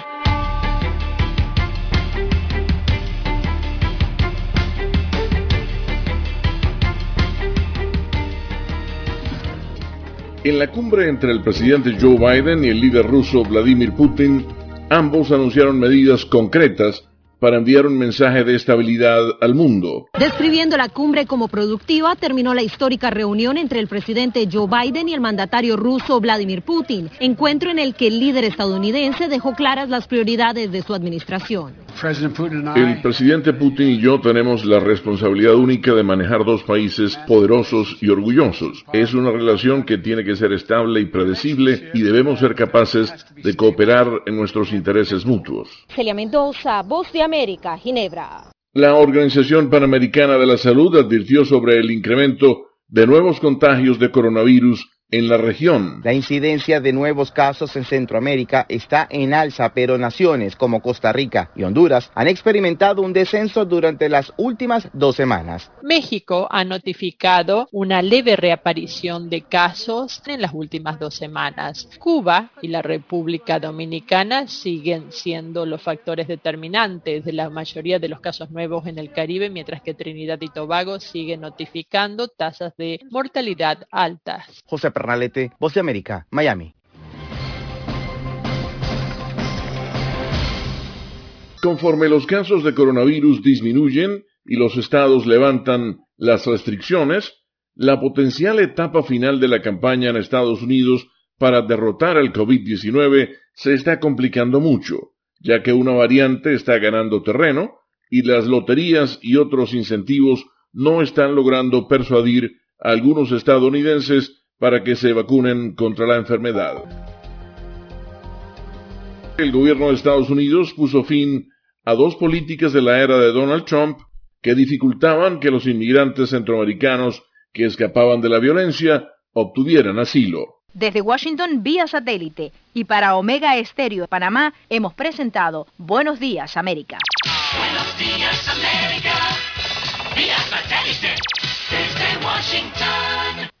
En la cumbre entre el presidente Joe Biden y el líder ruso Vladimir Putin, ambos anunciaron medidas concretas para enviar un mensaje de estabilidad al mundo. Describiendo la cumbre como productiva, terminó la histórica reunión entre el presidente Joe Biden y el mandatario ruso Vladimir Putin, encuentro en el que el líder estadounidense dejó claras las prioridades de su administración. El presidente Putin y yo tenemos la responsabilidad única de manejar dos países poderosos y orgullosos. Es una relación que tiene que ser estable y predecible y debemos ser capaces de cooperar en nuestros intereses mutuos. Celia Mendoza, Voz de América, Ginebra. La Organización Panamericana de la Salud advirtió sobre el incremento de nuevos contagios de coronavirus en la región. La incidencia de nuevos casos en Centroamérica está en alza, pero naciones como Costa Rica y Honduras han experimentado un descenso durante las últimas dos semanas. México ha notificado una leve reaparición de casos en las últimas dos semanas. Cuba y la República Dominicana siguen siendo los factores determinantes de la mayoría de los casos nuevos en el Caribe, mientras que Trinidad y Tobago sigue notificando tasas de mortalidad altas. José Voz de América, Miami. Conforme los casos de coronavirus disminuyen y los estados levantan las restricciones, la potencial etapa final de la campaña en Estados Unidos para derrotar al COVID-19 se está complicando mucho, ya que una variante está ganando terreno y las loterías y otros incentivos no están logrando persuadir a algunos estadounidenses para que se vacunen contra la enfermedad. El gobierno de Estados Unidos puso fin a dos políticas de la era de Donald Trump que dificultaban que los inmigrantes centroamericanos que escapaban de la violencia obtuvieran asilo. Desde Washington vía satélite y para Omega Estéreo de Panamá hemos presentado Buenos Días América. Buenos Días América vía satélite desde Washington.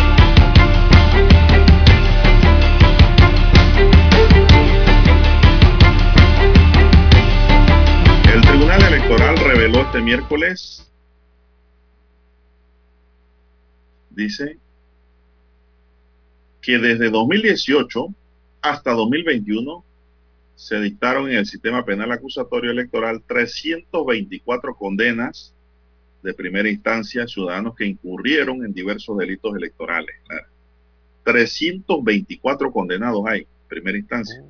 El Tribunal Electoral reveló este miércoles, dice, que desde 2018 hasta 2021 se dictaron en el sistema penal acusatorio electoral 324 condenas de primera instancia a ciudadanos que incurrieron en diversos delitos electorales. 324 condenados hay, primera instancia.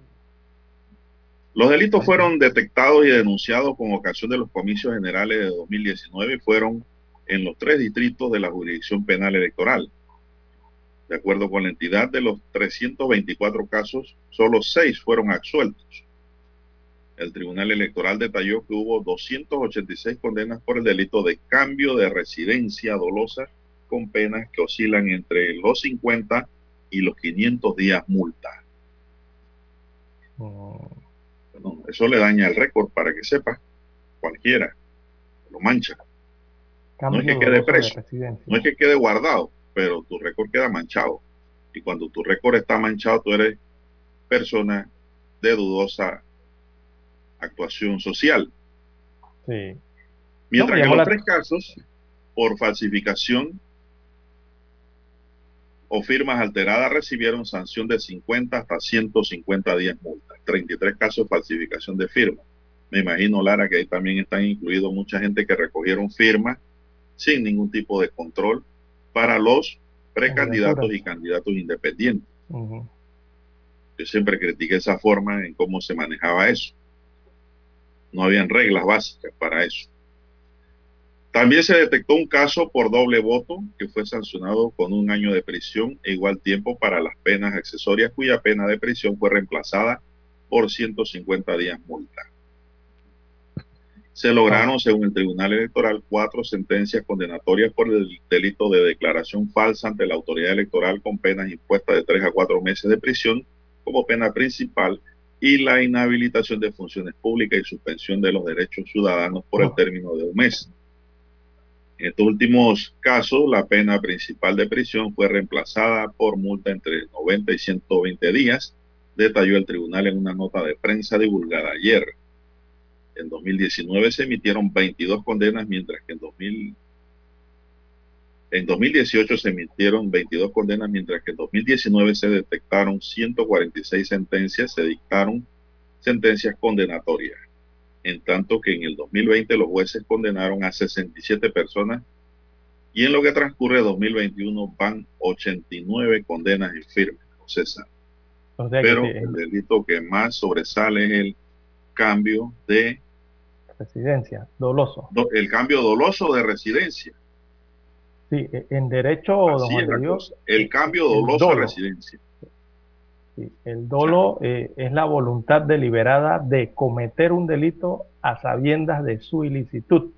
Los delitos fueron detectados y denunciados con ocasión de los comicios generales de 2019 y fueron en los tres distritos de la jurisdicción penal electoral. De acuerdo con la entidad, de los 324 casos, solo seis fueron absueltos. El Tribunal Electoral detalló que hubo 286 condenas por el delito de cambio de residencia dolosa con penas que oscilan entre los 50 y los 500 días multa. Bueno, eso le daña el récord para que sepa cualquiera. Lo mancha. no es que quede preso, no es que quede guardado, pero tu récord queda manchado. Y cuando tu récord está manchado, tú eres persona de dudosa actuación social. Sí. Mientras No, que llamó los la- tres casos por falsificación o firmas alteradas recibieron sanción de 50 hasta 150 días multa. 33 casos de falsificación de firmas. Me imagino, Lara, que ahí también están incluidos mucha gente que recogieron firmas sin ningún tipo de control para los precandidatos y candidatos independientes. Yo siempre critiqué esa forma en cómo se manejaba eso. No habían reglas básicas para eso. También se detectó un caso por doble voto que fue sancionado con un año de prisión e igual tiempo para las penas accesorias cuya pena de prisión fue reemplazada por 150 días multa. Se lograron, según el Tribunal Electoral, cuatro sentencias condenatorias por el delito de declaración falsa ante la autoridad electoral con penas impuestas de tres a cuatro meses de prisión como pena principal y la inhabilitación de funciones públicas y suspensión de los derechos ciudadanos por el término de un mes. En estos últimos casos, la pena principal de prisión fue reemplazada por multa entre 90 y 120 días, detalló el tribunal en una nota de prensa divulgada ayer. En 2019 se emitieron 22 condenas, mientras que en 2000 en 2018 se emitieron 22 condenas, mientras que en 2019 se detectaron 146 sentencias, se dictaron sentencias condenatorias. En tanto que en el 2020 los jueces condenaron a 67 personas y en lo que transcurre 2021 van 89 condenas en firme, César. O sea Pero sí, el delito que más sobresale es el cambio de residencia, doloso. do- el cambio doloso de residencia. Sí, e- en derecho, don Dios. El cambio doloso de dolo. residencia. El dolo eh, es la voluntad deliberada de cometer un delito a sabiendas de su ilicitud,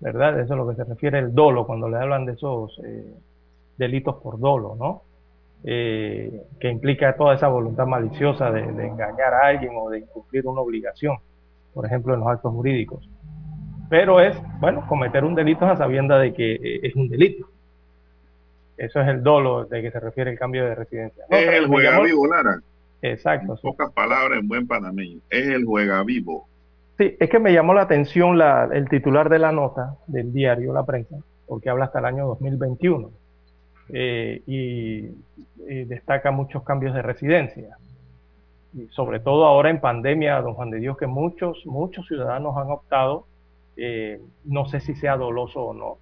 ¿verdad? Eso es lo que se refiere el dolo cuando le hablan de esos eh, delitos por dolo, ¿no? Eh, que implica toda esa voluntad maliciosa de, de engañar a alguien o de incumplir una obligación, por ejemplo, en los actos jurídicos. Pero es, bueno, cometer un delito a sabiendas de que es un delito. Eso es el dolo de que se refiere el cambio de residencia. No, es el juega vivo, Lara. Exacto, sí. Pocas palabras en buen panameño. Es el juega vivo. Sí, es que me llamó la atención la- el titular de la nota del diario La Prensa, porque habla hasta el año 2021 eh, y, y destaca muchos cambios de residencia. Y sobre todo ahora en pandemia, don Juan de Dios, que muchos, muchos ciudadanos han optado, eh, no sé si sea doloso o no,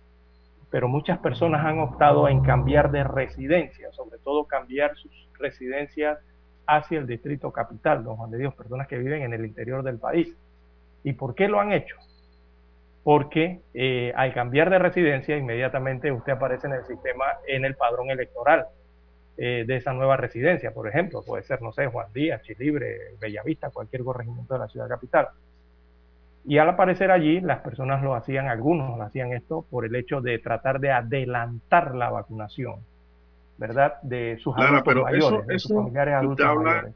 pero muchas personas han optado en cambiar de residencia, sobre todo cambiar sus residencias hacia el distrito capital, don Juan de Dios, personas que viven en el interior del país. ¿Y por qué lo han hecho? Porque eh, al cambiar de residencia, inmediatamente usted aparece en el sistema, en el padrón electoral eh, de esa nueva residencia, por ejemplo, puede ser, no sé, Juan Díaz, Chilibre, Bellavista, cualquier corregimiento de la ciudad capital. Y al aparecer allí, las personas lo hacían, algunos lo hacían esto por el hecho de tratar de adelantar la vacunación, ¿verdad? De sus Lara, adultos pero mayores, eso, de sus eso, familiares adultos usted habla, mayores.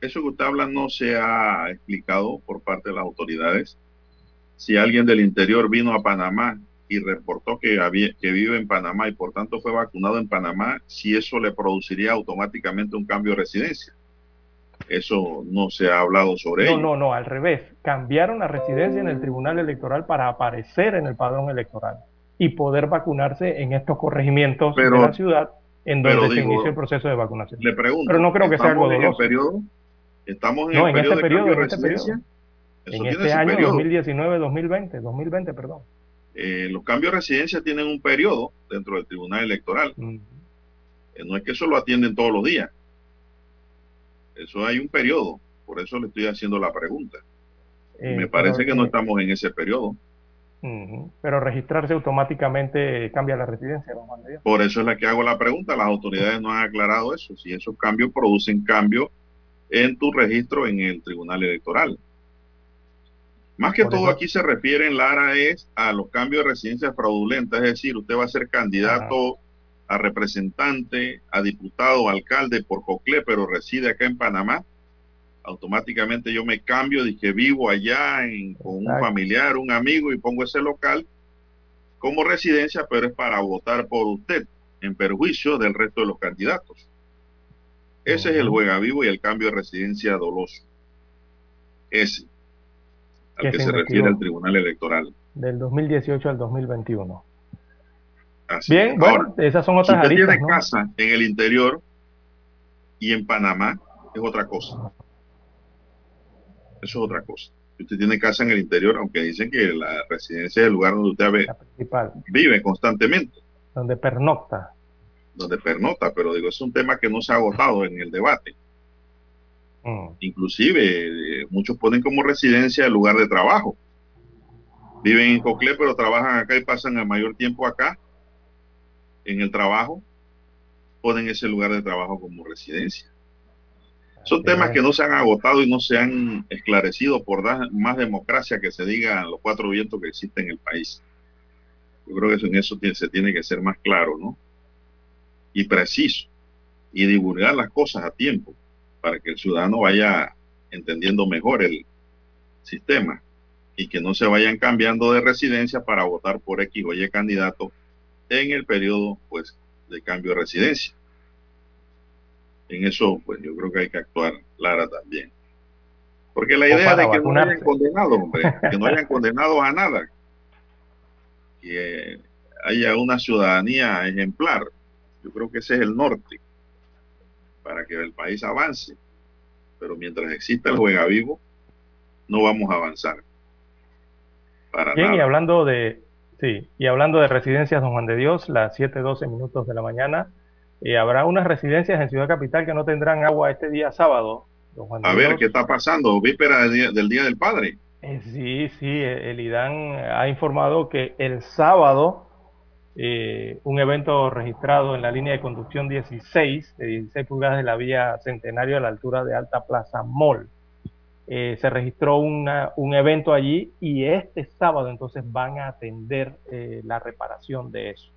eso que usted habla no se ha explicado por parte de las autoridades. Si alguien del interior vino a Panamá y reportó que, había, que vive en Panamá y por tanto fue vacunado en Panamá, si eso le produciría automáticamente un cambio de residencia. Eso no se ha hablado sobre No, ello. no, no, al revés. Cambiaron la residencia en el Tribunal Electoral para aparecer en el padrón electoral y poder vacunarse en estos corregimientos Pero- de la ciudad en donde se digo, inició el proceso de vacunación. Le pregunto. Pero no creo que sea ¿estamos algo el doloso. periodo? ¿Estamos en No, el en este periodo de periodo, de este residencia? periodo. En este año periodo. 2019-2020, 2020, perdón. Eh, los cambios de residencia tienen un periodo dentro del Tribunal Electoral. Mm. Eh, no es que eso lo atienden todos los días. Eso hay un periodo. Por eso le estoy haciendo la pregunta. Eh, Me parece pero, que no eh, estamos en ese periodo. Pero registrarse automáticamente cambia la residencia, don Juan de Dios. Por eso es la que hago la pregunta. Las autoridades no han aclarado eso. Si esos cambios producen cambios en tu registro en el Tribunal Electoral. Más que Por todo eso- aquí se refiere en Lara es a los cambios de residencia fraudulenta, es decir, usted va a ser candidato a representante, a diputado, alcalde por Coclé, pero reside acá en Panamá. Automáticamente yo me cambio que vivo allá en- con un familiar, un amigo y pongo ese local como residencia, pero es para votar por usted en perjuicio del resto de los candidatos. Ese es el juega vivo y el cambio de residencia doloso. Ese al Que se refiere el Tribunal Electoral. Del 2018 al 2021. Así Bien, bueno, esas son si otras usted aristas, tiene ¿no? casa en el interior y en Panamá, es otra cosa. Eso es otra cosa. Si usted tiene casa en el interior, aunque dicen que la residencia es el lugar donde usted ve- vive constantemente, donde pernocta. donde pernota, pero digo, es un tema que no se ha agotado en el debate. Mm. Inclusive, eh, muchos ponen como residencia el lugar de trabajo. Viven en Coclé, pero trabajan acá y pasan el mayor tiempo acá, en el trabajo. Ponen ese lugar de trabajo como residencia. Son temas que no se han agotado y no se han esclarecido por dar más democracia que se diga los cuatro vientos que existen en el país. Yo creo que en eso se tiene que ser más claro, ¿no? Y preciso. Y divulgar las cosas a tiempo para que el ciudadano vaya entendiendo mejor el sistema y que no se vayan cambiando de residencia para votar por X o Y candidato en el periodo pues de cambio de residencia. En eso pues yo creo que hay que actuar Lara también. Porque la idea de que no hayan condenado, hombre, que no hayan condenado a nada, que haya una ciudadanía ejemplar. Yo creo que ese es el norte para que el país avance. Pero mientras exista el juega vivo, no vamos a avanzar. Para Bien, y hablando de, sí, y hablando de residencias, don Juan de Dios, las 7:12 minutos de la mañana, eh, habrá unas residencias en Ciudad Capital que no tendrán agua este día sábado, don Juan de A ver Dios. qué está pasando. Víspera del día del, Día del Padre. Eh, sí, sí, eh, el IDAN ha informado que el sábado eh, un evento registrado en la línea de conducción 16, de 16 pulgadas de la vía Centenario a la altura de Alta Plaza Mall. Eh, se registró una- un evento allí y este sábado entonces van a atender eh, la reparación de eso.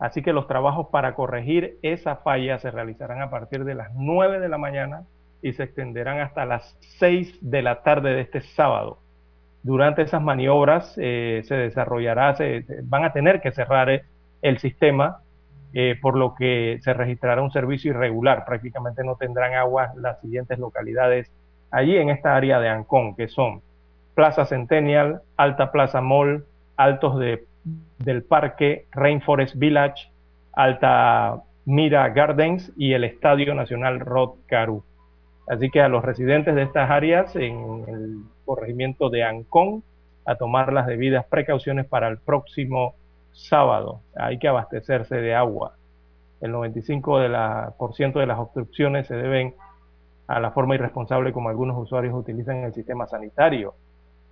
Así que los trabajos para corregir esa falla se realizarán a partir de las 9 de la mañana y se extenderán hasta las 6 de la tarde de este sábado. Durante esas maniobras eh, se desarrollará, se, van a tener que cerrar el sistema, por lo que se registrará un servicio irregular. Prácticamente no tendrán agua las siguientes localidades allí en esta área de Ancón, que son Plaza Centennial, Alta Plaza Mall, Altos de, del Parque, Rainforest Village, Alta Mira Gardens y el Estadio Nacional Rod Caru. Así que a los residentes de estas áreas en el corregimiento de Ancón a tomar las debidas precauciones para el próximo sábado. Hay que abastecerse de agua. El 95% de, de las obstrucciones se deben a la forma irresponsable como algunos usuarios utilizan el sistema sanitario.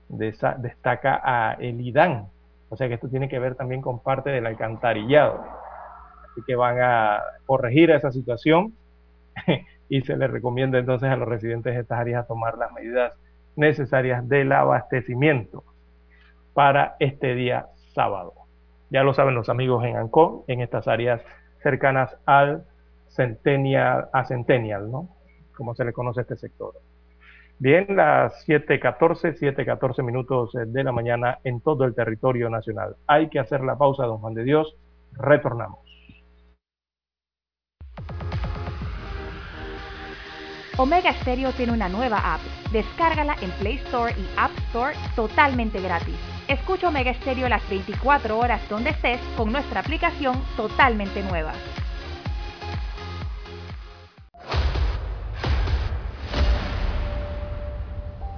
Destaca a el IDAN. O sea que esto tiene que ver también con parte del alcantarillado. Así que van a corregir esa situación y se les recomienda entonces a los residentes de estas áreas a tomar las medidas necesarias del abastecimiento para este día sábado. Ya lo saben los amigos en Ancón, en estas áreas cercanas al Centennial, a Centennial, ¿no? Como se le conoce a este sector. Bien, las 7.14, 7.14 minutos de la mañana en todo el territorio nacional. Hay que hacer la pausa, don Juan de Dios. Retornamos. Omega Stereo tiene una nueva app. Descárgala en Play Store y App Store totalmente gratis. Escucha Omega Stereo las 24 horas donde estés con nuestra aplicación totalmente nueva.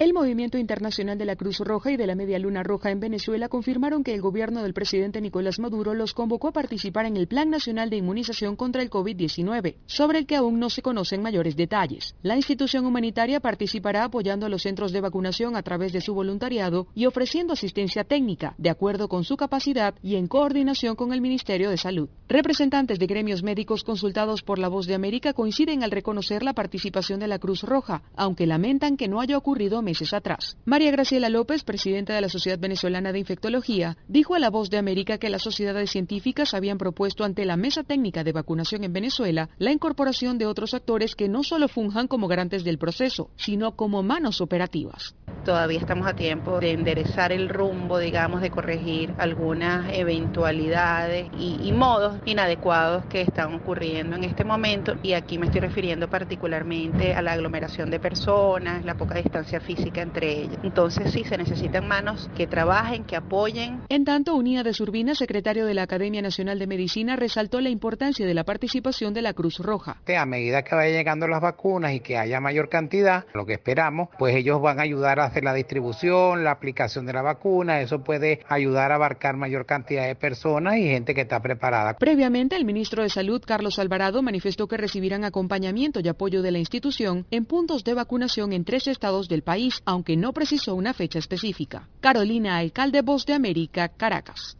El Movimiento Internacional de la Cruz Roja y de la Media Luna Roja en Venezuela confirmaron que el gobierno del presidente Nicolás Maduro los convocó a participar en el Plan Nacional de Inmunización contra el COVID-19, sobre el que aún no se conocen mayores detalles. La institución humanitaria participará apoyando a los centros de vacunación a través de su voluntariado y ofreciendo asistencia técnica, de acuerdo con su capacidad y en coordinación con el Ministerio de Salud. Representantes de gremios médicos consultados por La Voz de América coinciden al reconocer la participación de la Cruz Roja, aunque lamentan que no haya ocurrido meses atrás. María Graciela López, presidenta de la Sociedad Venezolana de Infectología, dijo a La Voz de América que las sociedades científicas habían propuesto ante la Mesa Técnica de Vacunación en Venezuela la incorporación de otros actores que no solo funjan como garantes del proceso, sino como manos operativas. Todavía estamos a tiempo de enderezar el rumbo, digamos, de corregir algunas eventualidades y, y, modos inadecuados que están ocurriendo en este momento. Y aquí me estoy refiriendo particularmente a la aglomeración de personas, la poca distancia física entre. Entonces sí, se necesitan manos que trabajen, que apoyen. En tanto, Unida de Surbina, secretario de la Academia Nacional de Medicina, resaltó la importancia de la participación de la Cruz Roja. A medida que vayan llegando las vacunas y que haya mayor cantidad, lo que esperamos, pues ellos van a ayudar a hacer la distribución, la aplicación de la vacuna, eso puede ayudar a abarcar mayor cantidad de personas y gente que está preparada. Previamente, el ministro de Salud, Carlos Alvarado, manifestó que recibirán acompañamiento y apoyo de la institución en puntos de vacunación en tres estados del país, aunque no precisó una fecha específica. Carolina, alcalde Voz de América, Caracas.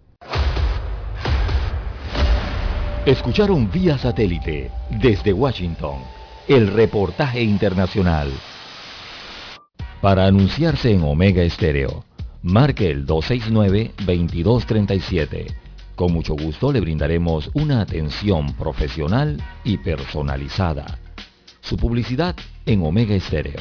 Escucharon vía satélite desde Washington el reportaje internacional. Para anunciarse en Omega Estéreo, marque el 269-2237. Con mucho gusto le brindaremos una atención profesional y personalizada. Su publicidad en Omega Estéreo.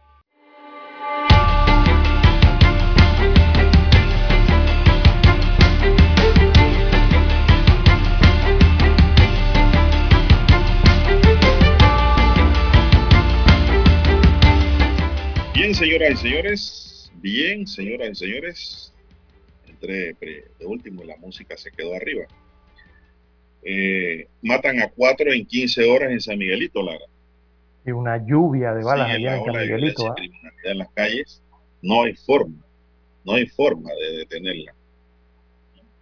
Bien, señoras y señores, bien, señoras y señores, entre de último la música se quedó arriba. Eh, matan a cuatro en 15 horas en San Miguelito, Lara. Y una lluvia de balas Sí, allá en San Miguelito. criminalidad en las calles, no hay forma, no hay forma de detenerla.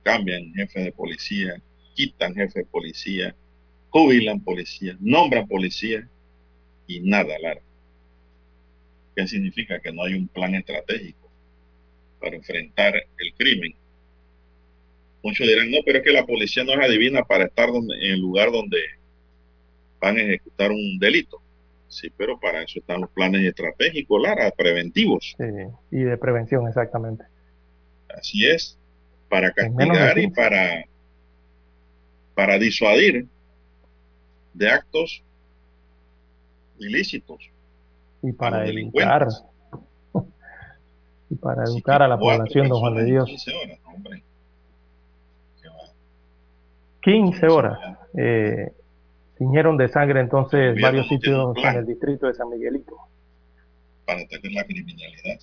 Cambian jefe de policía, quitan jefe de policía, jubilan policía, nombran policía y nada, Lara. ¿Qué significa? Que no hay un plan estratégico para enfrentar el crimen. Muchos dirán, no, pero es que la policía no es adivina para estar donde, en el lugar donde van a ejecutar un delito. Sí, pero para eso están los planes estratégicos, Lara, preventivos. Sí, y de prevención, exactamente. Así es, para castigar y 15. para, para disuadir de actos ilícitos. Y para educar. Y para educar a la población, don Juan de Dios. 15 horas, hombre. 15 horas. Eh, tiñeron de sangre entonces gobierno varios sitios en el distrito de San Miguelito. para detener la criminalidad.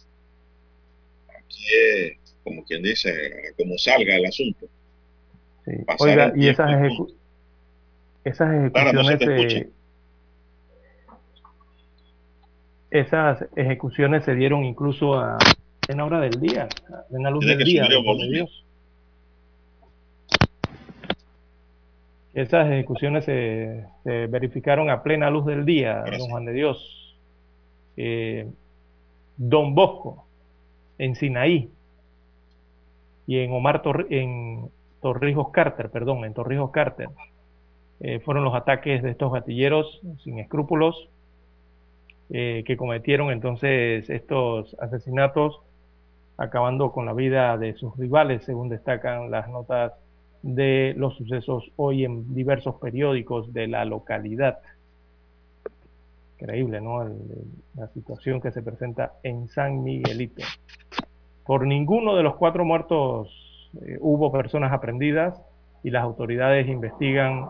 Aquí es, como quien dice, como salga el asunto. Sí. Oiga, y esas, ejecu- Esas Lara, no se ejecuciones, te escucha. eh, esas ejecuciones se dieron incluso a en hora del día, en la luz del día, de. Dios. Esas ejecuciones se, se verificaron a plena luz del día, don Juan de Dios. Eh, don Bosco, en Sinaí, y en Omar Torri- en Torrijos Carter, perdón, en Torrijos Carter, eh, fueron los ataques de estos gatilleros sin escrúpulos eh, que cometieron entonces estos asesinatos, acabando con la vida de sus rivales, según destacan las notas de los sucesos hoy en diversos periódicos de la localidad. Increíble, ¿no? La situación que se presenta en San Miguelito. Por ninguno de los cuatro muertos eh, hubo personas aprendidas y las autoridades investigan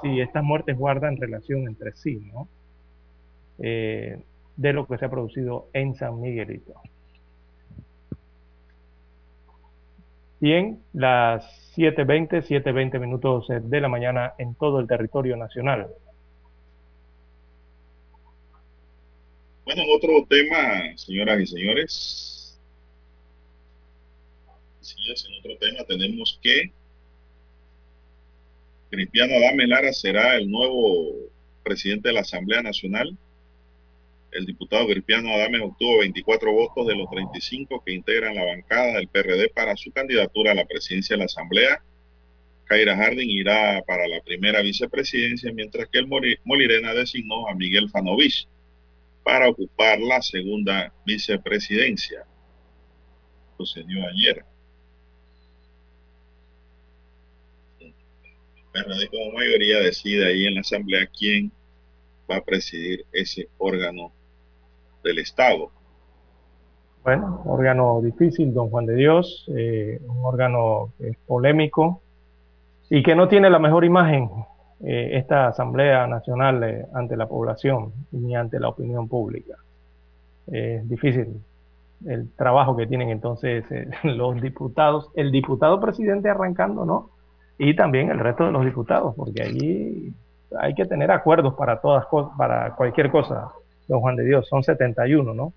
si estas muertes guardan relación entre sí, ¿no? Eh, de lo que se ha producido en San Miguelito. Bien, las 7.20, 7.20 minutos eh, de la mañana en todo el territorio nacional. Bueno, en otro tema, señoras y señores. Señores, en otro tema tenemos que Cristiano Adame Lara será el nuevo presidente de la Asamblea Nacional. El diputado Cristiano Adame obtuvo 24 votos de los 35 que integran la bancada del PRD para su candidatura a la presidencia de la Asamblea. Kaira Harding irá para la primera vicepresidencia, mientras que el Molirena designó a Miguel Fanovich para ocupar la segunda vicepresidencia. Sucedió ayer. El PRD como mayoría decide ahí en la asamblea quién va a presidir ese órgano del Estado. Bueno, órgano difícil, don Juan de Dios, eh, un órgano es polémico y que no tiene la mejor imagen eh, esta Asamblea Nacional eh, ante la población ni ante la opinión pública. Eh, es difícil el trabajo que tienen entonces eh, los diputados, el diputado presidente arrancando, ¿no? Y también el resto de los diputados, porque allí hay que tener acuerdos para todas para cualquier cosa, don Juan de Dios, son 71, ¿no?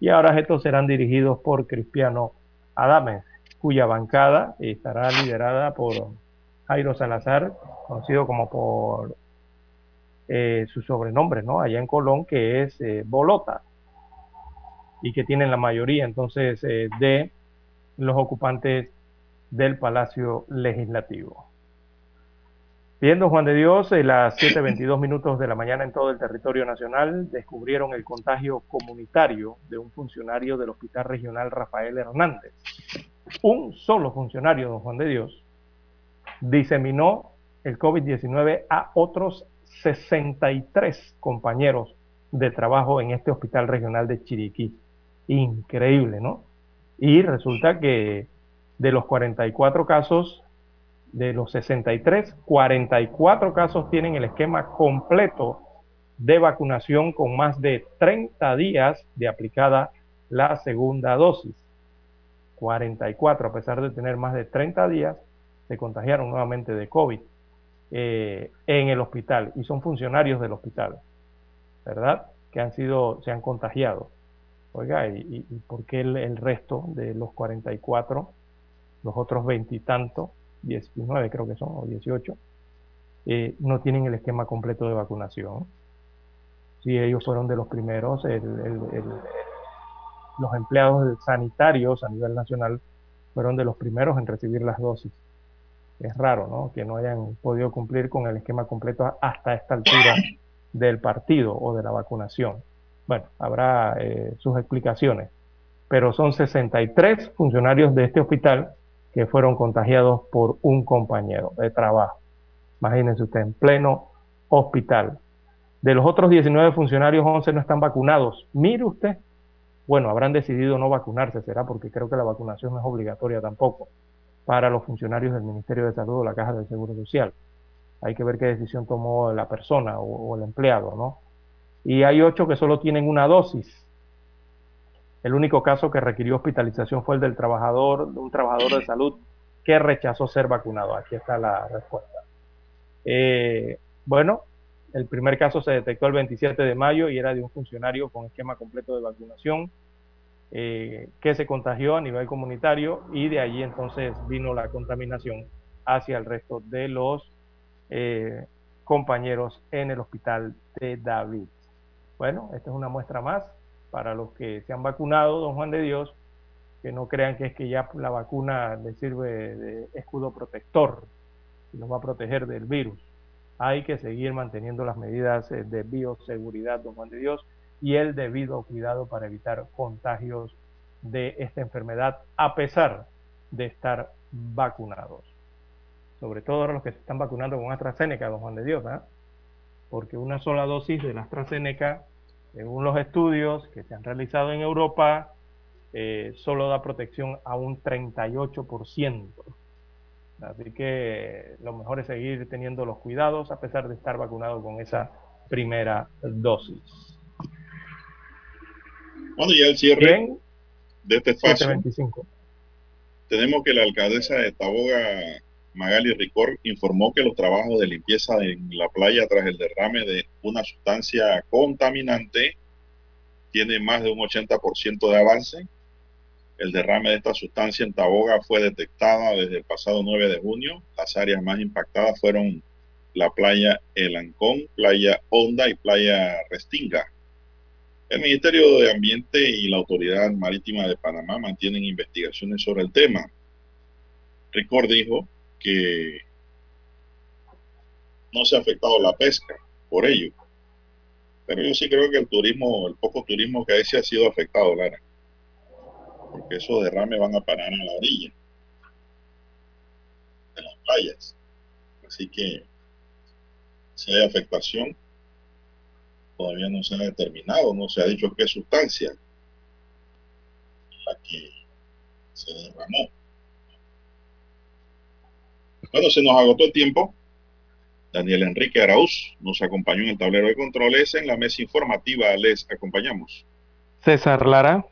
Y ahora estos serán dirigidos por Cristiano Adames, cuya bancada estará liderada por Jairo Salazar, conocido como por eh, su sobrenombre, ¿no? Allá en Colón, que es eh, Bolota, y que tienen la mayoría entonces eh, de los ocupantes del Palacio Legislativo. Viendo Juan de Dios, a las 7.22 minutos de la mañana en todo el territorio nacional, descubrieron el contagio comunitario de un funcionario del Hospital Regional Rafael Hernández. Un solo funcionario, don Juan de Dios, diseminó el COVID-19 a otros 63 compañeros de trabajo en este Hospital Regional de Chiriquí. Increíble, ¿no? Y resulta que de los 44 casos, de los 63, 44 casos tienen el esquema completo de vacunación con más de 30 días de aplicada la segunda dosis. 44, a pesar de tener más de 30 días, se contagiaron nuevamente de COVID eh, en el hospital y son funcionarios del hospital, ¿verdad? Que han sido, se han contagiado. Oiga, ¿y, y, por qué el, el, resto de los 44, los otros veintitantos, 19 creo que son, o 18, eh, no tienen el esquema completo de vacunación? Si ellos fueron de los primeros, el, el, los empleados sanitarios a nivel nacional fueron de los primeros en recibir las dosis. Es raro, ¿no? Que no hayan podido cumplir con el esquema completo hasta esta altura del partido o de la vacunación. Bueno, habrá eh, sus explicaciones, pero son 63 funcionarios de este hospital que fueron contagiados por un compañero de trabajo. Imagínense usted, en pleno hospital. De los otros 19 funcionarios, 11 no están vacunados. Mire usted, bueno, habrán decidido no vacunarse, será porque creo que la vacunación no es obligatoria tampoco para los funcionarios del Ministerio de Salud o la Caja del Seguro Social. Hay que ver qué decisión tomó la persona o, o el empleado, ¿no? Y hay ocho que solo tienen una dosis. El único caso que requirió hospitalización fue el del trabajador, de un trabajador de salud que rechazó ser vacunado. Aquí está la respuesta. Eh, Bueno, el primer caso se detectó el 27 de mayo y era de un funcionario con esquema completo de vacunación eh, que se contagió a nivel comunitario y de allí entonces vino la contaminación hacia el resto de los eh, compañeros en el hospital de David. Bueno, esta es una muestra más para los que se han vacunado, don Juan de Dios, que no crean que es que ya la vacuna les sirve de escudo protector y nos va a proteger del virus. Hay que seguir manteniendo las medidas eh, de bioseguridad, don Juan de Dios, y el debido cuidado para evitar contagios de esta enfermedad a pesar de estar vacunados. Sobre todo los que se están vacunando con AstraZeneca, don Juan de Dios, ¿verdad? porque una sola dosis de la AstraZeneca, según los estudios que se han realizado en Europa, eh, solo da protección a un 38%. Así que lo mejor es seguir teniendo los cuidados a pesar de estar vacunado con esa primera dosis. Bueno, ya el cierre Bien. de este espacio. 725. Tenemos que la alcaldesa de Taboga, Magali Ricor, informó que los trabajos de limpieza en la playa tras el derrame de una sustancia contaminante tiene más de un 80% de avance. El derrame de esta sustancia en Taboga fue detectada desde el pasado 9 de junio. Las áreas más impactadas fueron la playa El Ancón, playa Honda y playa Restinga. El Ministerio de Ambiente y la Autoridad Marítima de Panamá mantienen investigaciones sobre el tema. Ricor dijo que no se ha afectado la pesca por ello. Pero yo sí creo que el turismo, el poco turismo que hay se ha sido afectado, Lara. Porque esos derrames van a parar a la orilla de las playas. Así que si hay afectación, todavía no se ha determinado, no se ha dicho qué sustancia la que se derramó. Bueno, se nos agotó el tiempo. Daniel Enrique Arauz nos acompañó en el tablero de controles. En la mesa informativa les acompañamos. César Lara.